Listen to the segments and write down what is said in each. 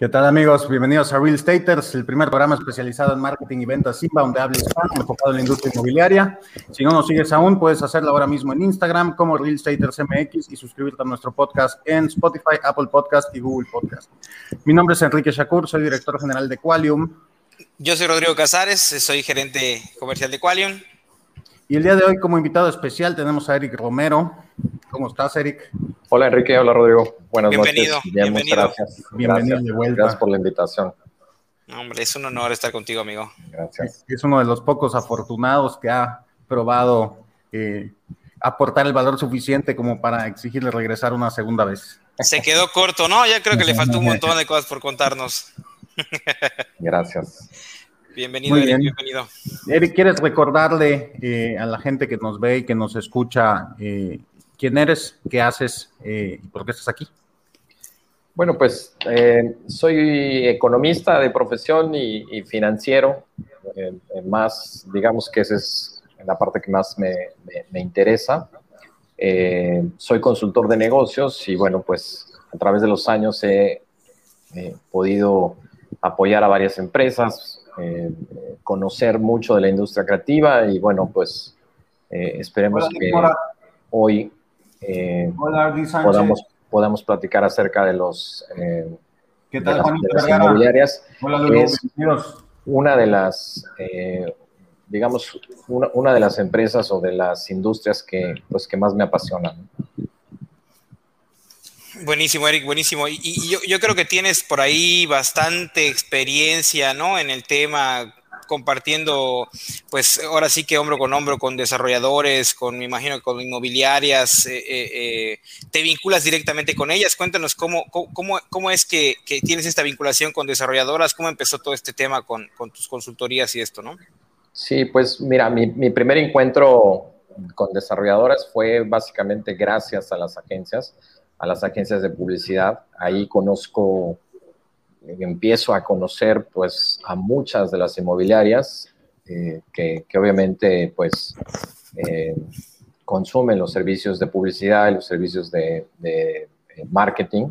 ¿Qué tal amigos? Bienvenidos a Real Staters, el primer programa especializado en marketing y ventas inbound de habla enfocado en la industria inmobiliaria. Si no nos sigues aún, puedes hacerlo ahora mismo en Instagram como Real Staters MX y suscribirte a nuestro podcast en Spotify, Apple Podcast y Google Podcast. Mi nombre es Enrique Shakur, soy director general de Qualium. Yo soy Rodrigo Casares, soy gerente comercial de Qualium. Y el día de hoy como invitado especial tenemos a Eric Romero. ¿Cómo estás, Eric? Hola, Enrique. Hola, Rodrigo. Buenas bienvenido, noches. bienvenido. Gracias. Bienvenido gracias. de vuelta. Gracias por la invitación. Hombre, es un honor estar contigo, amigo. Gracias. Es uno de los pocos afortunados que ha probado eh, aportar el valor suficiente como para exigirle regresar una segunda vez. Se quedó corto, ¿no? Ya creo que le faltó un montón de cosas por contarnos. Gracias. Bienvenido, Muy Eric, bien. bienvenido. Eric, ¿quieres recordarle eh, a la gente que nos ve y que nos escucha eh, quién eres, qué haces eh, y por qué estás aquí? Bueno, pues eh, soy economista de profesión y, y financiero. Eh, más, digamos que esa es la parte que más me, me- me interesa. Eh, soy consultor de negocios y bueno, pues a través de los años he eh, podido apoyar a varias empresas, eh, conocer mucho de la industria creativa y bueno, pues eh, esperemos que hoy eh, Hola, podamos, podamos platicar acerca de los ¿Qué de las, de las inmobiliarias. Hola, que es una de las, digamos, una, una de las empresas o de las industrias que, pues, que más me apasionan. Buenísimo, Eric, buenísimo. Y, y yo, creo que tienes por ahí bastante experiencia, ¿no? En el tema, compartiendo, pues ahora sí que hombro con hombro con desarrolladores, con, me imagino, con inmobiliarias, eh, eh, eh, te vinculas directamente con ellas. Cuéntanos cómo, cómo- cómo es que, que tienes esta vinculación con desarrolladoras, cómo empezó todo este tema con, con tus consultorías y esto, ¿no? Sí, pues mira, mi, mi primer encuentro con desarrolladoras fue básicamente gracias a las agencias, a las agencias de publicidad. Ahí conozco, empiezo a conocer pues a muchas de las inmobiliarias eh, que, que obviamente pues eh, consumen los servicios de publicidad y los servicios de, eh, marketing.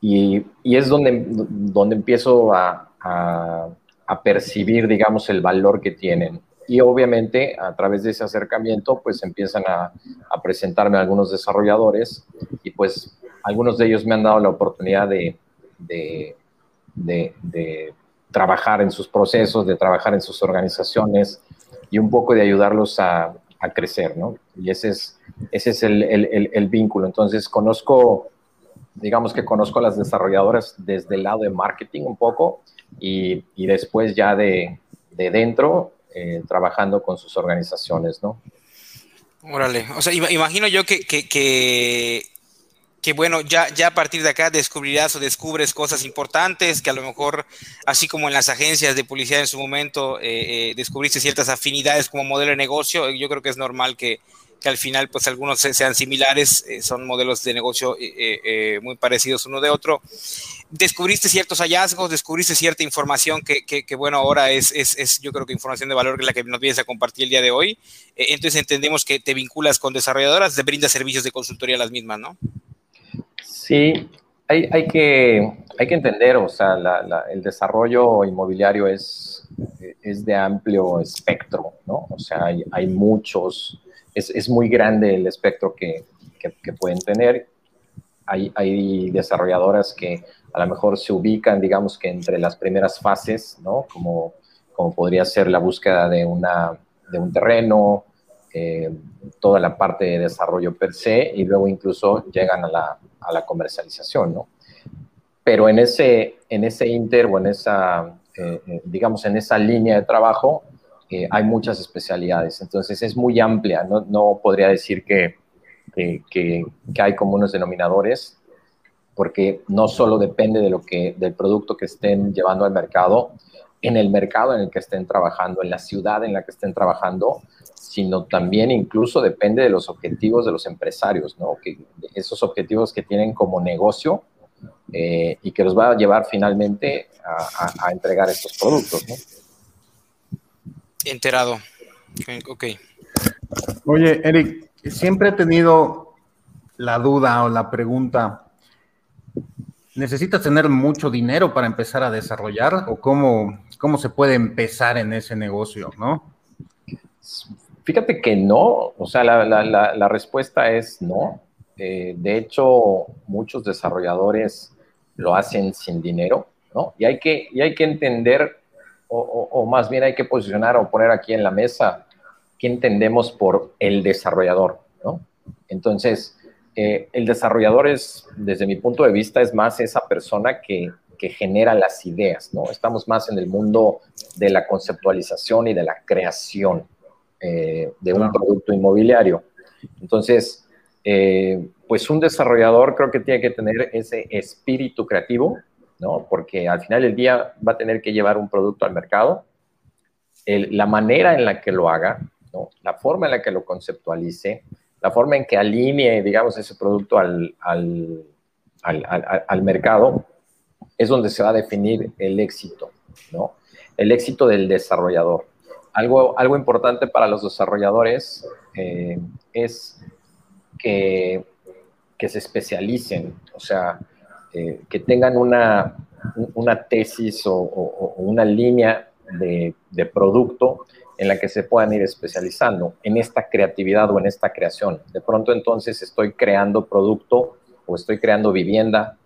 Y, y es donde, donde empiezo a, a, a percibir, digamos, el valor que tienen. Y obviamente a través de ese acercamiento, pues empiezan a, a presentarme algunos desarrolladores y pues algunos de ellos me han dado la oportunidad de, trabajar en sus procesos, de trabajar en sus organizaciones y un poco de ayudarlos a, a crecer, ¿no? Y ese es, ese es el, vínculo. Entonces, conozco, digamos que conozco a las desarrolladoras desde el lado de marketing un poco y, después ya de dentro, eh, trabajando con sus organizaciones, ¿no? Órale, o sea, ima- imagino yo que, que, que, que, bueno, ya, ya a partir de acá descubrirás o descubres cosas importantes, que a lo mejor, así como en las agencias de publicidad en su momento, eh, eh, descubriste ciertas afinidades como modelo de negocio, yo creo que es normal que, que al final, pues algunos se- sean similares, eh, son modelos de negocio eh, eh, muy parecidos uno de otro. Descubriste ciertos hallazgos, descubriste cierta información que, bueno, ahora es, yo creo que información de valor que es la que nos vienes a compartir el día de hoy. Entonces entendemos que te vinculas con desarrolladoras, te brindas servicios de consultoría a las mismas, ¿no? Sí, hay, hay, que, hay que entender, o sea, el desarrollo inmobiliario es, es de amplio espectro, ¿no? O sea, hay, hay muchos, es, es, muy grande el espectro que, que, que pueden tener. Hay, hay, desarrolladoras que a lo mejor se ubican, digamos que entre las primeras fases, ¿no? Como, como podría ser la búsqueda de, una, de un terreno, eh, toda la parte de desarrollo per se, y luego incluso llegan a la, a la comercialización, ¿no? Pero en ese, en ese inter o en esa, eh, digamos, en esa línea de trabajo, eh, hay muchas especialidades. Entonces es muy amplia, no, no podría decir que, que, que, que, hay como unos denominadores, porque no solo depende de lo que, del producto que estén llevando al mercado, en el mercado en el que estén trabajando, en la ciudad en la que estén trabajando, sino también incluso depende de los objetivos de los empresarios, ¿no? Que esos objetivos que tienen como negocio eh, y que los va a llevar finalmente a, entregar estos productos. Enterado. Ok. Oye, Eric, siempre he tenido la duda o la pregunta, ¿necesitas tener mucho dinero para empezar a desarrollar o cómo, cómo se puede empezar en ese negocio, no? Fíjate que no, o sea, la, respuesta es no. Eh, de hecho, muchos desarrolladores lo hacen sin dinero, ¿no? Y hay que, y hay que entender, o, más bien hay que posicionar o poner aquí en la mesa qué entendemos por el desarrollador, ¿no? Entonces, eh, el desarrollador es, desde mi punto de vista, es más esa persona que, que genera las ideas, ¿no? Estamos más en el mundo de la conceptualización y de la creación eh, de un producto inmobiliario. Entonces, eh, pues un desarrollador creo que tiene que tener ese espíritu creativo, ¿no? Porque al final del día va a tener que llevar un producto al mercado. la manera en la que lo haga, ¿no? La forma en la que lo conceptualice, la forma en que alinee, digamos, ese producto al, al, al, al mercado, es donde se va a definir el éxito, ¿no? El éxito del desarrollador. Algo, algo importante para los desarrolladores eh, es que, que, se especialicen, o sea, eh, que tengan una, una tesis o, una línea de, producto en la que se puedan ir especializando en esta creatividad o en esta creación. De pronto entonces estoy creando producto o estoy creando vivienda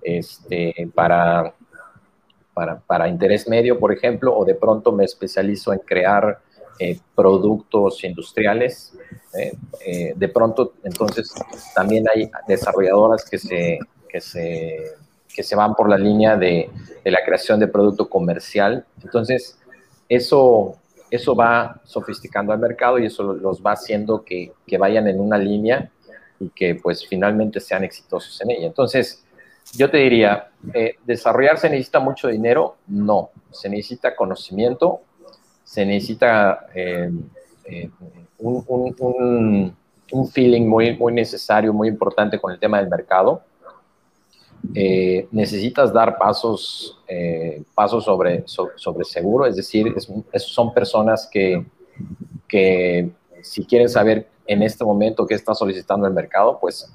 este, para, para, interés medio, por ejemplo, o de pronto me especializo en crear eh, productos industriales. Eh, de pronto, entonces, también hay desarrolladoras que se, que se, que se van por la línea de, de, la creación de producto comercial. Entonces, eso, eso va sofisticando al mercado y eso los va haciendo que, que vayan en una línea y que pues finalmente sean exitosos en ella. Entonces, yo te diría, eh, ¿desarrollarse necesita mucho dinero? No, se necesita conocimiento, se necesita eh, eh, un, feeling muy, muy necesario, muy importante con el tema del mercado. Necesitas dar pasos, pasos sobre, sobre seguro, es decir, son personas que, que si quieren saber en este momento qué está solicitando el mercado, pues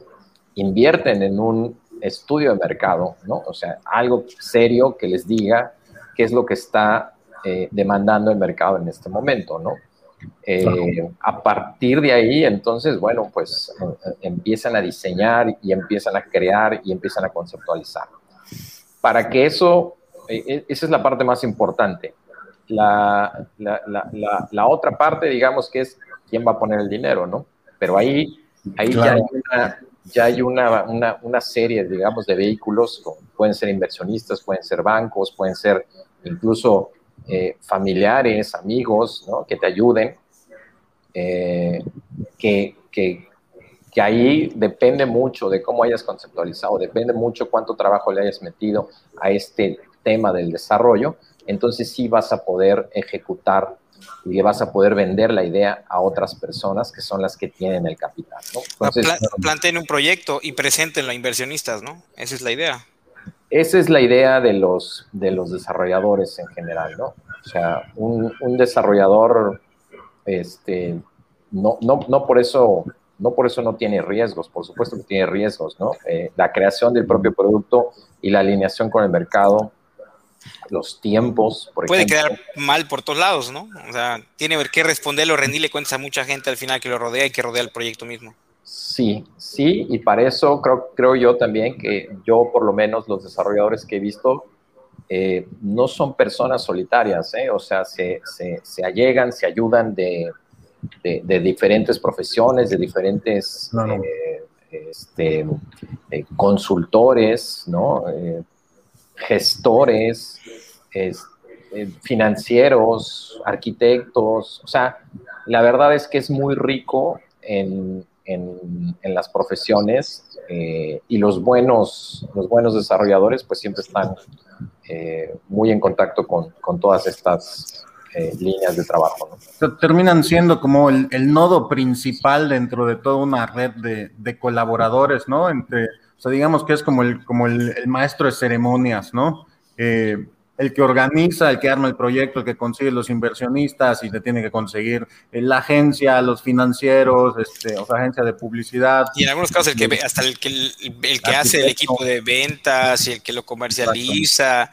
invierten en un estudio de mercado, ¿no? O sea, algo serio que les diga qué es lo que está eh, demandando el mercado en este momento, ¿no? Eh, a partir de ahí, entonces, bueno, pues eh, empiezan a diseñar y empiezan a crear y empiezan a conceptualizar. Para que eso, esa es la parte más importante. La, la, la, la, otra parte, digamos, que es quién va a poner el dinero, ¿no? Pero ahí, ahí ya hay una, ya hay una, una, una, serie, digamos, de vehículos, pueden ser inversionistas, pueden ser bancos, pueden ser incluso eh, familiares, amigos, ¿no? que te ayuden, eh, que, que, que, ahí depende mucho de cómo hayas conceptualizado, depende mucho cuánto trabajo le hayas metido a este tema del desarrollo, entonces sí vas a poder ejecutar y vas a poder vender la idea a otras personas que son las que tienen el capital. ¿no? planteen un proyecto y preséntenlo a inversionistas, ¿no? Esa es la idea. Esa es la idea de los, de los desarrolladores en general, ¿no? O sea, un, un desarrollador, este, no, no, no, por eso, no por eso no tiene riesgos, por supuesto que tiene riesgos, ¿no? Eh, la creación del propio producto y la alineación con el mercado los tiempos, por Puede quedar mal por todos lados, ¿no? O sea, tiene que responderlo, rendirle cuentas a mucha gente al final que lo rodea y que rodea el proyecto mismo. Sí, sí, y para eso creo, creo yo también que yo, por lo menos, los desarrolladores que he visto, eh, no son personas solitarias, ¿eh? o sea, se, se, se, allegan, se ayudan de, de, diferentes profesiones, de diferentes eh, este, consultores, ¿no? gestores, eh, financieros, arquitectos, o sea, la verdad es que es muy rico en, las profesiones eh, y los buenos, los buenos desarrolladores pues siempre están muy en contacto con, con todas estas líneas de trabajo. Terminan siendo como el, nodo principal dentro de toda una red de, de colaboradores, ¿no? Entre, o sea, digamos que es como el, como el maestro de ceremonias, ¿no? Eh, el que organiza, el que arma el proyecto, el que consigue los inversionistas y le tiene que conseguir la agencia, los financieros, este, o sea, agencia de publicidad. Y en algunos casos el que hasta el que, el, que hace el equipo de ventas y el que lo comercializa.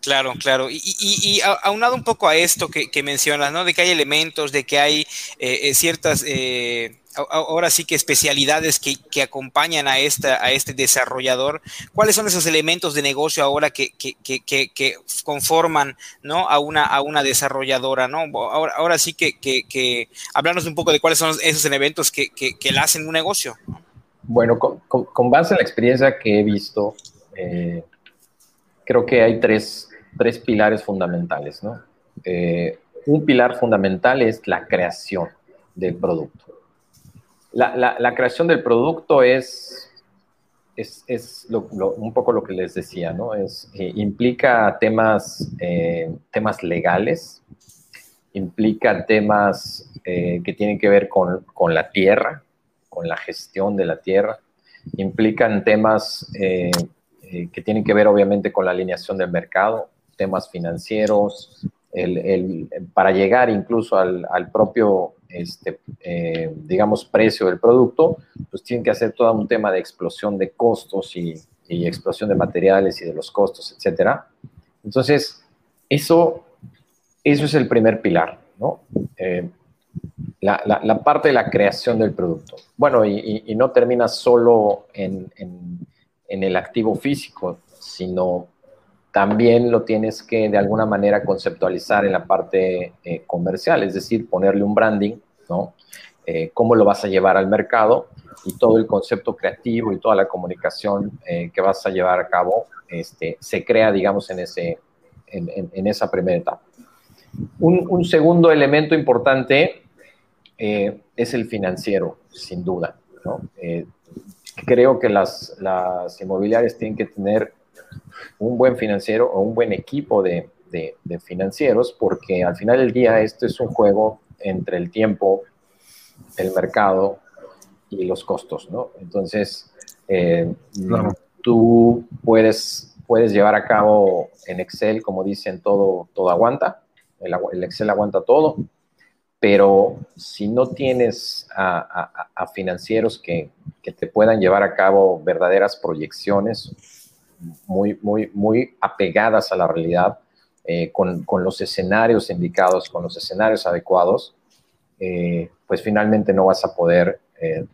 Claro, claro. Y, y, y, aunado un poco a esto que, que, mencionas, ¿no? De que hay elementos, de que hay eh, eh ciertas eh, ahora sí que especialidades que, acompañan a, esta, a este desarrollador, ¿cuáles son esos elementos de negocio ahora que, que, conforman a, una, a una desarrolladora? Ahora, sí que, hablarnos un poco de cuáles son esos elementos que, la hacen un negocio. Bueno, con, con, base en la experiencia que he visto, eh, creo que hay tres, tres pilares fundamentales. ¿no? Eh, un pilar fundamental es la creación del producto la, creación del producto es, es, un poco lo que les decía, ¿no? Es, eh, implica temas, eh, temas legales, implica temas eh, que tienen que ver con, la tierra, con la gestión de la tierra, implican temas que tienen que ver obviamente con la alineación del mercado, temas financieros, para llegar incluso al, al propio este, eh, digamos, precio del producto, pues tienen que hacer todo un tema de explosión de costos y, explosión de materiales y de los costos, etcétera. Entonces, eso, eso es el primer pilar, ¿no? Eh, la, parte de la creación del producto. Bueno, y, no termina solo en, el activo físico, sino también lo tienes que de alguna manera conceptualizar en la parte eh, comercial, es decir, ponerle un branding, ¿no? Eh, cómo lo vas a llevar al mercado y todo el concepto creativo y toda la comunicación eh, que vas a llevar a cabo este, se crea, digamos, en, ese, en, esa primera etapa. Un, segundo elemento importante es el financiero, sin duda. ¿no? creo que las, las inmobiliarias tienen que tener un buen financiero o un buen equipo de, financieros, porque al final del día esto es un juego entre el tiempo, el mercado y los costos, ¿no? Entonces, eh, tú puedes, puedes llevar a cabo en Excel, como dicen, todo, todo aguanta, el, Excel aguanta todo, pero si no tienes a, financieros que, que, te puedan llevar a cabo verdaderas proyecciones, muy, muy, muy apegadas a la realidad, eh, con, con, los escenarios indicados, con los escenarios adecuados, eh, pues finalmente no vas a poder, eh,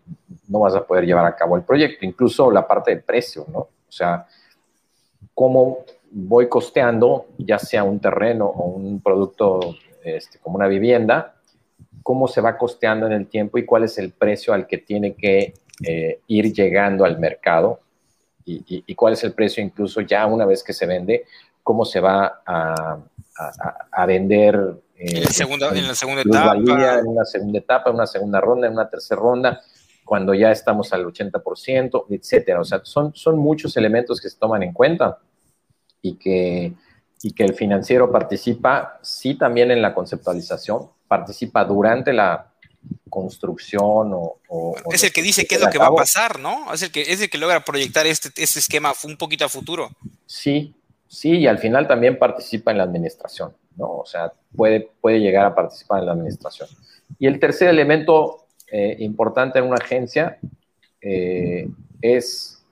no vas a poder llevar a cabo el proyecto. Incluso la parte de precio, ¿no? O sea, cómo voy costeando, ya sea un terreno o un producto este, como una vivienda, cómo se va costeando en el tiempo y cuál es el precio al que tiene que ir llegando al mercado y, cuál es el precio incluso ya una vez que se vende, cómo se va a, a, vender. en, la segunda, en la segunda etapa. En una segunda etapa, en una segunda ronda, en una tercera ronda, cuando ya estamos al 80%, etcétera. O sea, son, son muchos elementos que se toman en cuenta y que, y que el financiero participa, sí, también en la conceptualización, participa durante la, construcción o... es el que dice qué es lo que va a pasar, ¿no? Es el que, es el que logra proyectar este, este esquema un poquito a futuro. Sí, sí, y al final también participa en la administración, ¿no? O sea, puede, puede llegar a participar en la administración. Y el tercer elemento eh, importante en una agencia eh, es,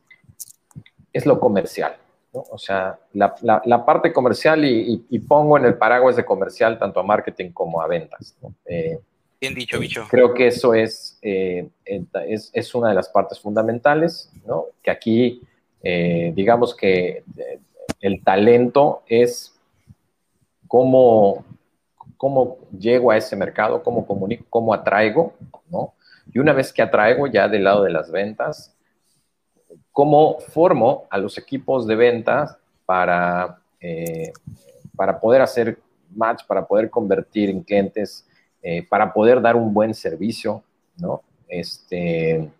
es lo comercial. ¿no? O sea, la, la, parte comercial y, y, pongo en el paraguas de comercial tanto a marketing como a ventas. ¿no? Eh, Bien dicho, bicho. Creo que eso es, eh, es, es, una de las partes fundamentales, ¿no? Que aquí, eh, digamos que eh, el talento es cómo, cómo llego a ese mercado, cómo comunico, cómo atraigo, ¿no? Y una vez que atraigo ya del lado de las ventas, cómo formo a los equipos de ventas para, para poder hacer match, para poder convertir en clientes eh, para poder dar un buen servicio, ¿no? Este,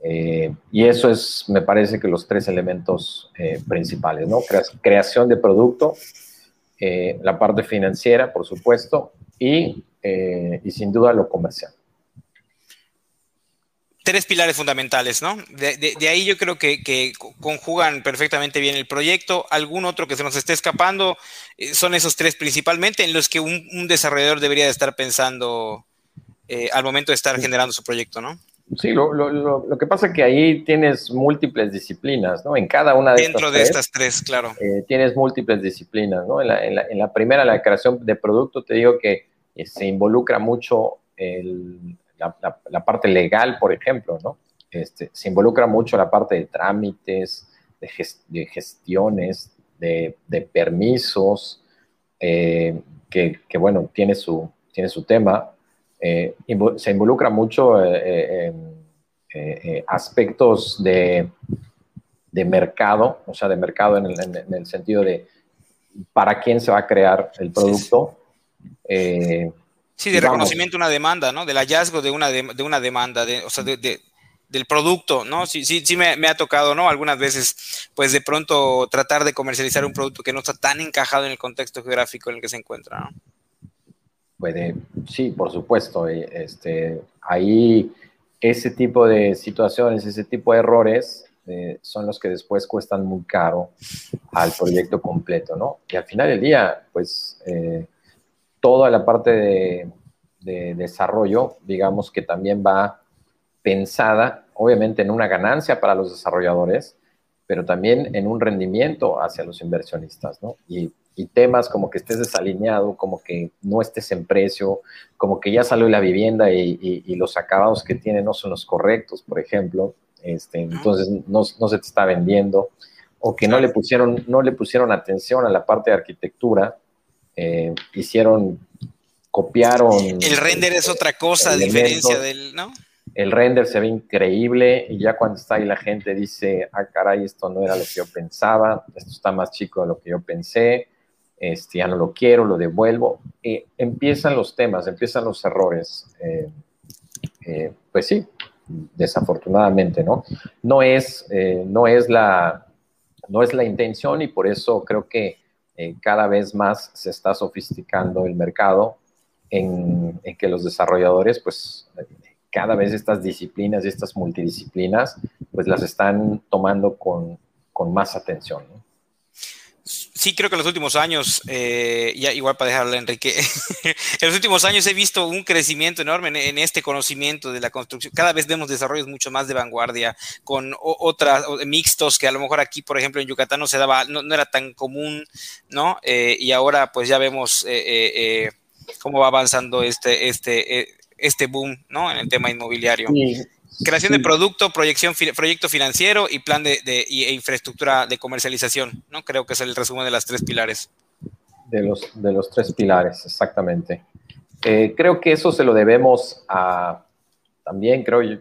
Eh, y eso es, me parece que los tres elementos eh, principales, ¿no? creación de producto, la parte financiera, por supuesto, y, y sin duda lo comercial tres pilares fundamentales, ¿no? De, ahí yo creo que, conjugan perfectamente bien el proyecto. Algún otro que se nos esté escapando eh, son esos tres principalmente en los que un, desarrollador debería de estar pensando eh, al momento de estar generando su proyecto, ¿no? Sí, lo, que pasa es que ahí tienes múltiples disciplinas, ¿no? En cada una de Dentro de estas tres, claro. Eh, tienes múltiples disciplinas, ¿no? En la, en la primera, la creación de producto, te digo que se involucra mucho el, la, parte legal, por ejemplo, ¿no? Este, se involucra mucho la parte de trámites, de, gestiones, de, permisos, eh, que, bueno, tiene su, tiene su tema. Eh, se involucra mucho eh, aspectos de, mercado, o sea, de mercado en el, sentido de para quién se va a crear el producto. Sí, de reconocimiento de una demanda, ¿no? Del hallazgo de una, de, una demanda, de, o sea, de, del producto, ¿no? Sí, sí, sí me, ha tocado, ¿no? Algunas veces, pues de pronto tratar de comercializar un producto que no está tan encajado en el contexto geográfico en el que se encuentra, ¿no? Puede, sí, por supuesto. Eh, este, ahí ese tipo de situaciones, ese tipo de errores eh, son los que después cuestan muy caro al proyecto completo, ¿no? Y al final del día, pues... Eh, toda la parte de, desarrollo, digamos que también va pensada, obviamente, en una ganancia para los desarrolladores, pero también en un rendimiento hacia los inversionistas, ¿no? Y, temas como que estés desalineado, como que no estés en precio, como que ya salió la vivienda y, los acabados que tiene no son los correctos, por ejemplo, este, entonces no, no, se te está vendiendo, o que no le, pusieron, no le pusieron atención a la parte de arquitectura, eh, hicieron, copiaron. El render es otra cosa, a diferencia del, ¿no? El render se ve increíble y ya cuando está ahí la gente dice, ah, caray, esto no era lo que yo pensaba, esto está más chico de lo que yo pensé, este, ya no lo quiero, lo devuelvo. Empiezan los temas, empiezan los errores. Eh, eh, pues sí, desafortunadamente, ¿no? No es, no es la, no es la intención y por eso creo que eh, cada vez más se está sofisticando el mercado en, que los desarrolladores, pues cada vez estas disciplinas y estas multidisciplinas, pues las están tomando con, con más atención. Sí creo que en los últimos años, eh, ya igual para dejarle a Enrique, en los últimos años he visto un crecimiento enorme en, este conocimiento de la construcción. Cada vez vemos desarrollos mucho más de vanguardia, con otras mixtos que a lo mejor aquí, por ejemplo, en Yucatán no se daba, no, era tan común, ¿no? Eh, y ahora pues ya vemos eh, cómo va avanzando este, este, este boom, ¿no? En el tema inmobiliario. Sí. Creación de producto, proyección, proyecto financiero y plan de, e infraestructura de comercialización, ¿no? Creo que es el resumen de las tres pilares. De los, de los tres pilares, exactamente. Eh, creo que eso se lo debemos a, también creo yo,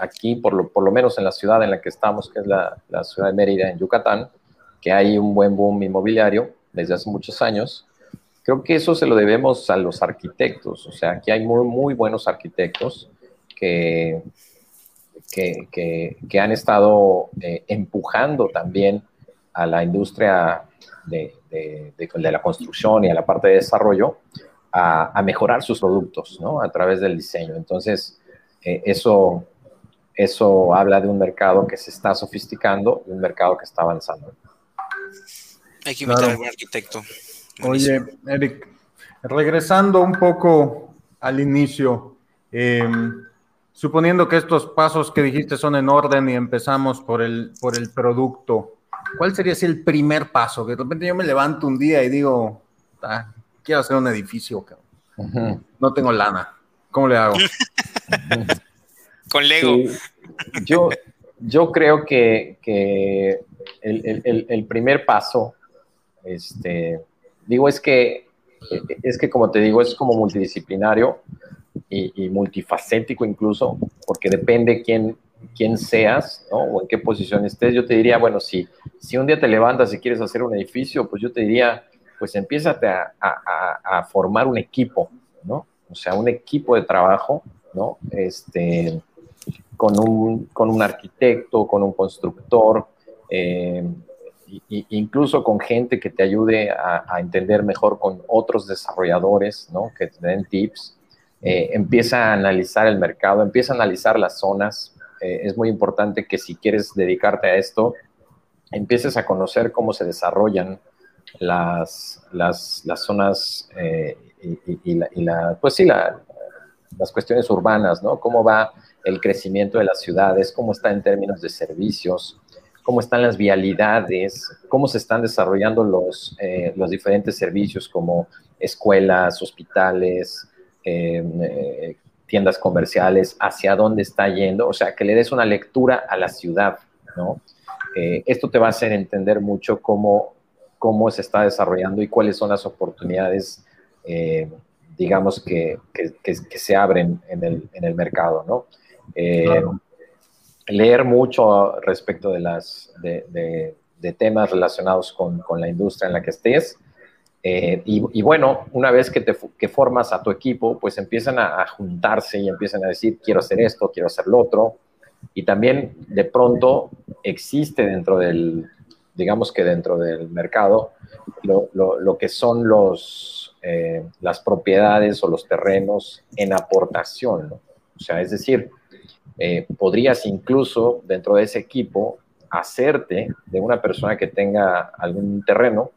aquí, por lo, por lo menos en la ciudad en la que estamos, que es la, la ciudad de Mérida, en Yucatán, que hay un buen boom inmobiliario desde hace muchos años. Creo que eso se lo debemos a los arquitectos, o sea, aquí hay muy, muy buenos arquitectos que que, han estado eh, empujando también a la industria de, la construcción y a la parte de desarrollo a, mejorar sus productos ¿no? a través del diseño. Entonces, eh, eso, eso habla de un mercado que se está sofisticando y un mercado que está avanzando. Hay que invitar a algún arquitecto. Oye, Eric, regresando un poco al inicio, eh, Suponiendo que estos pasos que dijiste son en orden y empezamos por el, por el producto, ¿cuál sería el primer paso? Que de repente yo me levanto un día y digo, ah, quiero hacer un edificio, no tengo lana. ¿Cómo le hago? Con Lego. yo, yo creo que, el, primer paso, este, digo, es que, es que como te digo, es como multidisciplinario y, multifacético incluso, porque depende quién, quién seas. O en qué posición estés. Yo te diría, bueno, si, si un día te levantas y quieres hacer un edificio, pues yo te diría, pues empieza a, a, formar un equipo, ¿no? O sea, un equipo de trabajo, ¿no? Este, con, un, con un arquitecto, con un constructor, eh, incluso con gente que te ayude a, entender mejor con otros desarrolladores, ¿no? que te den tips. Eh, empieza a analizar el mercado, empieza a analizar las zonas. Eh, es muy importante que si quieres dedicarte a esto, empieces a conocer cómo se desarrollan las, las, las zonas eh, y, la, pues sí, las cuestiones urbanas, ¿no? Cómo va el crecimiento de las ciudades, cómo está en términos de servicios, cómo están las vialidades, cómo se están desarrollando los, los diferentes servicios como escuelas, hospitales, eh, tiendas comerciales, hacia dónde está yendo, o sea, que le des una lectura a la ciudad, ¿no? Eh, esto te va a hacer entender mucho cómo, cómo se está desarrollando y cuáles son las oportunidades, digamos, que, que, que, se abren en el, en el mercado, ¿no? leer mucho respecto de, las, de, temas relacionados con, la industria en la que estés. Eh, y, bueno, una vez que, te, formas a tu equipo, pues empiezan a, juntarse y empiezan a decir, quiero hacer esto, quiero hacer lo otro. Y también de pronto existe dentro del, digamos que dentro del mercado, lo, que son los, eh, las propiedades o los terrenos en aportación. O sea, es decir, eh, podrías incluso dentro de ese equipo hacerte de una persona que tenga algún terreno,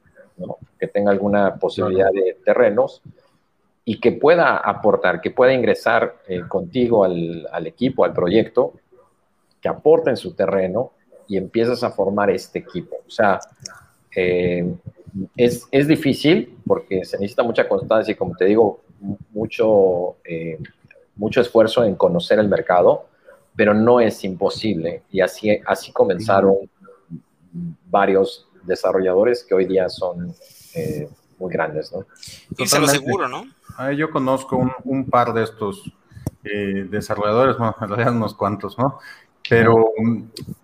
que tenga alguna posibilidad de terrenos y que pueda aportar, que pueda ingresar eh, contigo al, equipo, al proyecto, que aporte en su terreno y empiezas a formar este equipo. O sea, eh, es, es, difícil porque se necesita mucha constancia y, como te digo, mucho, mucho esfuerzo en conocer el mercado pero no es imposible. Y así, así comenzaron varios desarrolladores que hoy día son eh, muy grandes, ¿no? Y se lo seguro, ¿no? yo conozco un, par de estos eh, desarrolladores, bueno, en realidad unos cuantos, ¿no? Pero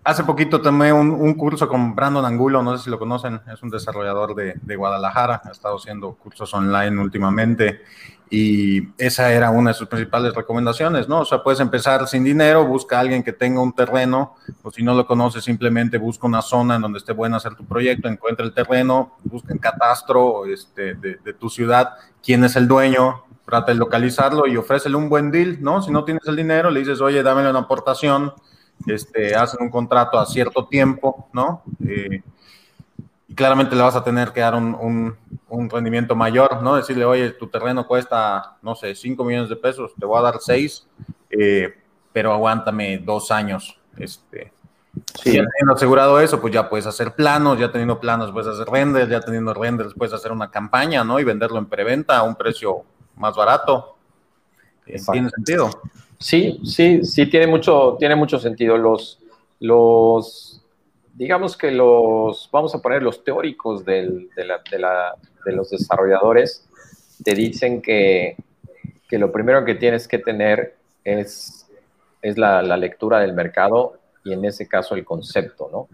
hace poquito tomé un, curso con Brandon Angulo, no sé si lo conocen, es un desarrollador de, de Guadalajara, ha estado haciendo cursos online últimamente y esa era una de sus principales recomendaciones, ¿no? O sea, puedes empezar sin dinero, busca a alguien que tenga un terreno, o si no lo conoces, simplemente busca una zona en donde esté bueno hacer tu proyecto, encuentra el terreno, busca en catastro este, de, tu ciudad quién es el dueño, trata de localizarlo y ofrécele un buen deal, ¿no? Si no tienes el dinero, le dices, oye, dame una aportación, este, hacen un contrato a cierto tiempo, ¿no? Eh, y claramente le vas a tener que dar un, un, rendimiento mayor, ¿no? Decirle, oye, tu terreno cuesta, no sé, 5 millones de pesos, te voy a dar 6, eh, pero aguántame dos años. Este, sí. Ya teniendo asegurado eso, pues ya puedes hacer planos, ya teniendo planos puedes hacer renders, ya teniendo renders puedes hacer una campaña, ¿no? Y venderlo en preventa a un precio más barato. Eh, ¿Tiene sentido? Sí, sí, sí, tiene mucho, tiene mucho sentido. Los, los digamos que los, vamos a poner los teóricos de, los desarrolladores, te dicen que, lo primero que tienes que tener es, es la, lectura del mercado y en ese caso el concepto, ¿no?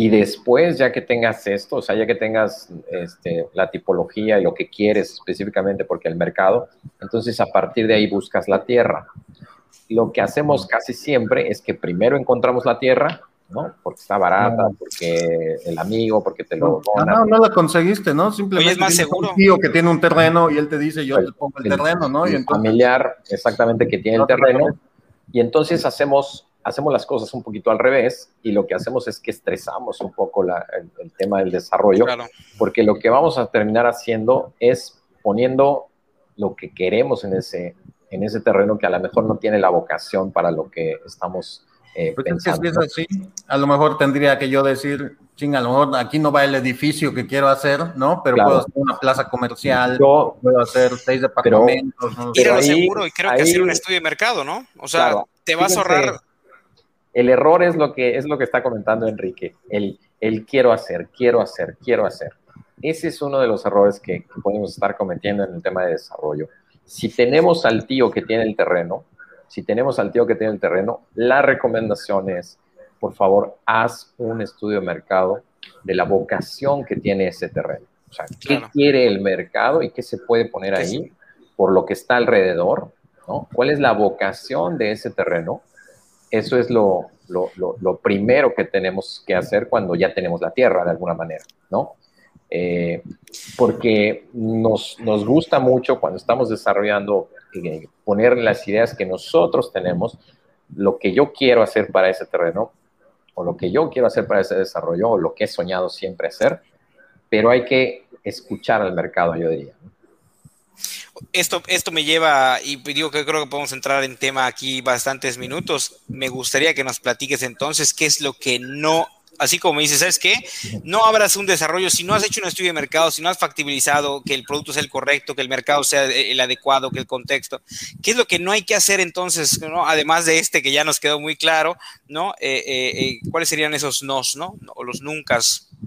Y después, ya que tengas esto, o sea, ya que tengas este, la tipología y lo que quieres específicamente porque el mercado, entonces a partir de ahí buscas la tierra. Lo que hacemos casi siempre es que primero encontramos la tierra ¿no? Porque está barata, porque el amigo, porque te lo no, No, no la conseguiste, ¿no? Simplemente es más seguro. un tío que tiene un terreno y él te dice, yo te pongo el, terreno, ¿no? Y el familiar, exactamente, que tiene el terreno. Y entonces hacemos, hacemos las cosas un poquito al revés y lo que hacemos es que estresamos un poco el, tema del desarrollo, porque lo que vamos a terminar haciendo es poniendo lo que queremos en ese, en ese terreno que a lo mejor no tiene la vocación para lo que estamos eh, pues es así, a lo mejor tendría que yo decir, ching, a lo mejor aquí no va el edificio que quiero hacer, ¿no? Pero puedo hacer una plaza comercial, puedo hacer seis departamentos. Pero, seguro, y creo que hacer un estudio de mercado, ¿no? O sea, te vas a ahorrar. El error es lo que es lo que está comentando Enrique, el, el quiero hacer, quiero hacer, quiero hacer. Ese es uno de los errores que podemos estar cometiendo en el tema de desarrollo. Si tenemos al tío que tiene el terreno, si tenemos al tío que tiene el terreno, la recomendación es, por favor, haz un estudio de mercado de la vocación que tiene ese terreno. O sea, ¿qué quiere el mercado y qué se puede poner ahí por lo que está alrededor? ¿no? ¿Cuál es la vocación de ese terreno? Eso es lo, primero que tenemos que hacer cuando ya tenemos la tierra de alguna manera, ¿no? Eh, porque nos, nos, gusta mucho cuando estamos desarrollando, eh, poner las ideas que nosotros tenemos, lo que yo quiero hacer para ese terreno, o lo que yo quiero hacer para ese desarrollo, o lo que he soñado siempre hacer, pero hay que escuchar al mercado, yo diría. Esto, esto me lleva, y digo que creo que podemos entrar en tema aquí bastantes minutos. Me gustaría que nos platiques entonces qué es lo que no así como me dices, ¿sabes qué? No abras un desarrollo si no has hecho un estudio de mercado, si no has factibilizado que el producto sea el correcto, que el mercado sea el adecuado, que el contexto. ¿Qué es lo que no hay que hacer entonces, ¿no? además de este que ya nos quedó muy claro, ¿no? Eh, eh, eh, ¿Cuáles serían esos nos, ¿no? O los nunca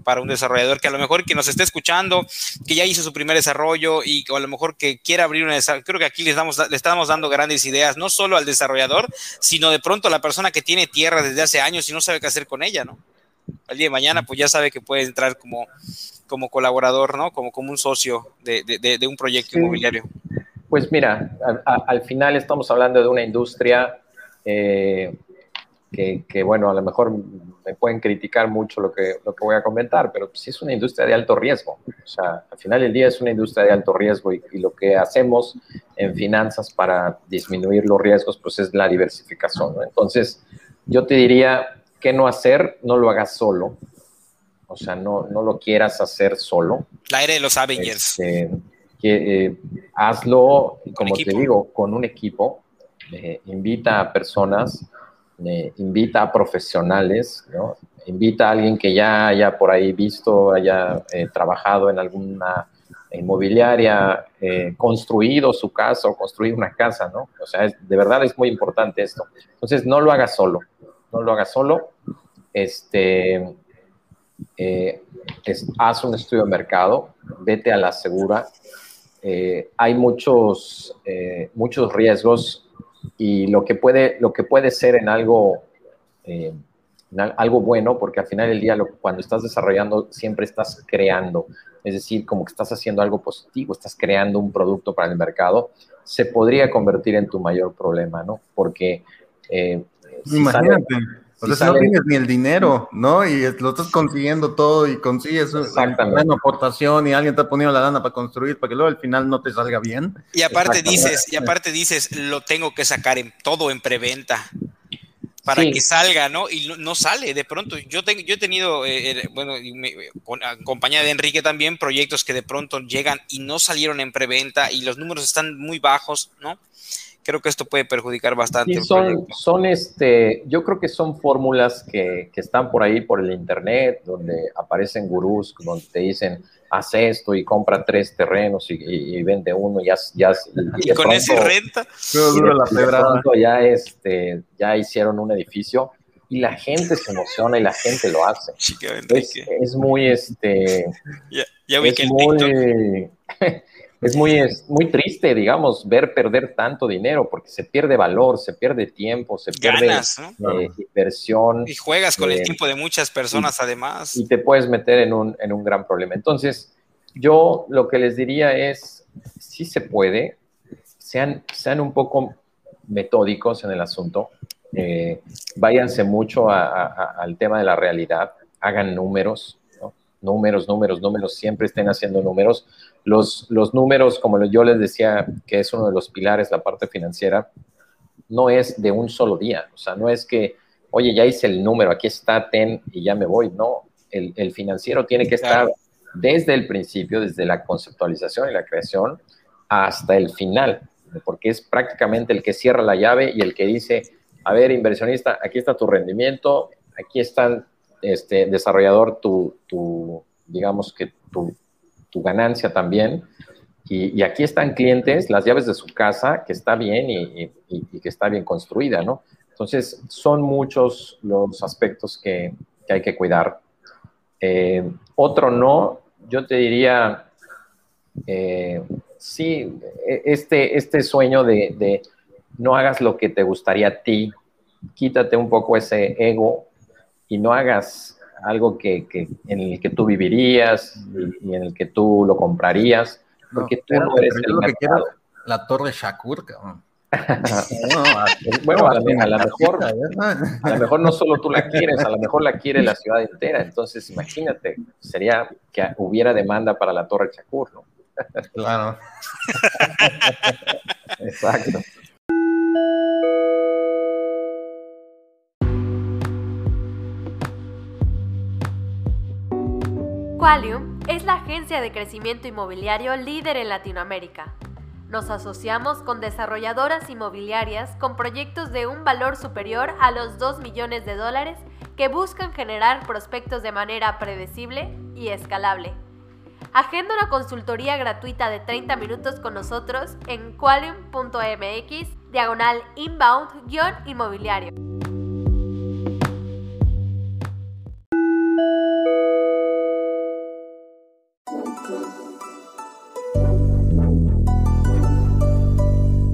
para un desarrollador que a lo mejor que nos esté escuchando, que ya hizo su primer desarrollo y o a lo mejor que quiera abrir una creo que aquí les damos, le estamos dando grandes ideas, no solo al desarrollador, sino de pronto a la persona que tiene tierra desde hace años y no sabe qué hacer con ella, ¿no? Al día de mañana, pues ya sabe que puede entrar como, como colaborador, ¿no? Como, como un socio de, de, un proyecto inmobiliario. Pues mira, al final estamos hablando de una industria eh, que, que, bueno, a lo mejor me pueden criticar mucho lo que, lo que voy a comentar, pero sí es una industria de alto riesgo. O sea, al final del día es una industria de alto riesgo y, y lo que hacemos en finanzas para disminuir los riesgos, pues es la diversificación. ¿no? Entonces, yo te diría, qué no hacer, no lo hagas solo. O sea, no, no lo quieras hacer solo. La aire de los Avengers. Este, que, eh, hazlo, como te digo, con un equipo. Eh, invita a personas, eh, invita a profesionales, ¿no? invita a alguien que ya haya por ahí visto, haya trabajado en alguna inmobiliaria, construido su casa o construido una casa, ¿no? O sea, de verdad es muy importante esto. Entonces, no lo hagas solo no lo hagas solo. Este, eh, haz un estudio de mercado, vete a la segura. Eh, hay muchos, eh, muchos riesgos y lo que puede, lo que puede ser en algo, algo bueno, porque al final del día cuando estás desarrollando siempre estás creando, es decir, como que estás haciendo algo positivo, estás creando un producto para el mercado, se podría convertir en tu mayor problema, ¿no? Porque Imagínate. o sea, no tienes ni el dinero, ¿no? Y lo estás consiguiendo todo y consigues una aportación y alguien te ha poniendo la lana para construir para que luego al final no te salga bien. Y aparte dices, y aparte dices, lo tengo que sacar en todo en preventa para que salga, ¿no? Y no, sale de pronto. Yo, tengo, yo he tenido, eh, eh, bueno, con, compañía de Enrique también, proyectos que de pronto llegan y no salieron en preventa y los números están muy bajos, ¿no? Creo que esto puede perjudicar bastante. son, son este, yo creo que son fórmulas que, que, están por ahí por el internet, donde aparecen gurús, donde te dicen, haz esto y compra tres terrenos y, vende uno, ya, ya y, con ese renta. la ya, este, ya hicieron un edificio y la gente se emociona y la gente lo hace. Es, es, muy, este, ya, ya vi que el muy, es muy, es muy triste, digamos, ver perder tanto dinero porque se pierde valor, se pierde tiempo, se pierde eh, inversión. Y juegas con el eh, tiempo de muchas personas además. Y te puedes meter en un, en un gran problema. Entonces, yo lo que les diría es, si se puede, sean, sean un poco metódicos en el asunto, eh, váyanse mucho al tema de la realidad, hagan números, números, números, números, siempre estén haciendo números. Los, los números, como yo les decía, que es uno de los pilares, la parte financiera, no es de un solo día. O sea, no es que, oye, ya hice el número, aquí está, ten y ya me voy. No, el, el financiero tiene que estar desde el principio, desde la conceptualización y la creación, hasta el final, porque es prácticamente el que cierra la llave y el que dice, a ver, inversionista, aquí está tu rendimiento, aquí están este, desarrollador tu, tu digamos que tu, tu ganancia también. Y, aquí están clientes, las llaves de su casa, que está bien y, y, que está bien construida, ¿no? Entonces, son muchos los aspectos que, que hay que cuidar. Eh, otro no, yo te diría, eh, sí, e, este, este sueño de, de no hagas lo que te gustaría a ti, quítate un poco ese ego y no hagas algo que, que, en el que tú vivirías y, en el que tú lo comprarías, porque tú no eres el mercado. la torre Shakur, cabrón. bueno, a lo, mejor, a lo mejor no solo tú la quieres, a lo mejor la quiere la ciudad entera. Entonces, imagínate, sería que hubiera demanda para la Torre Chacur, ¿no? Claro. Exacto. Qualium es la agencia de crecimiento inmobiliario líder en Latinoamérica. Nos asociamos con desarrolladoras inmobiliarias con proyectos de un valor superior a los 2 millones de dólares que buscan generar prospectos de manera predecible y escalable. Agenda una consultoría gratuita de 30 minutos con nosotros en qualium.mx diagonal inbound-inmobiliario.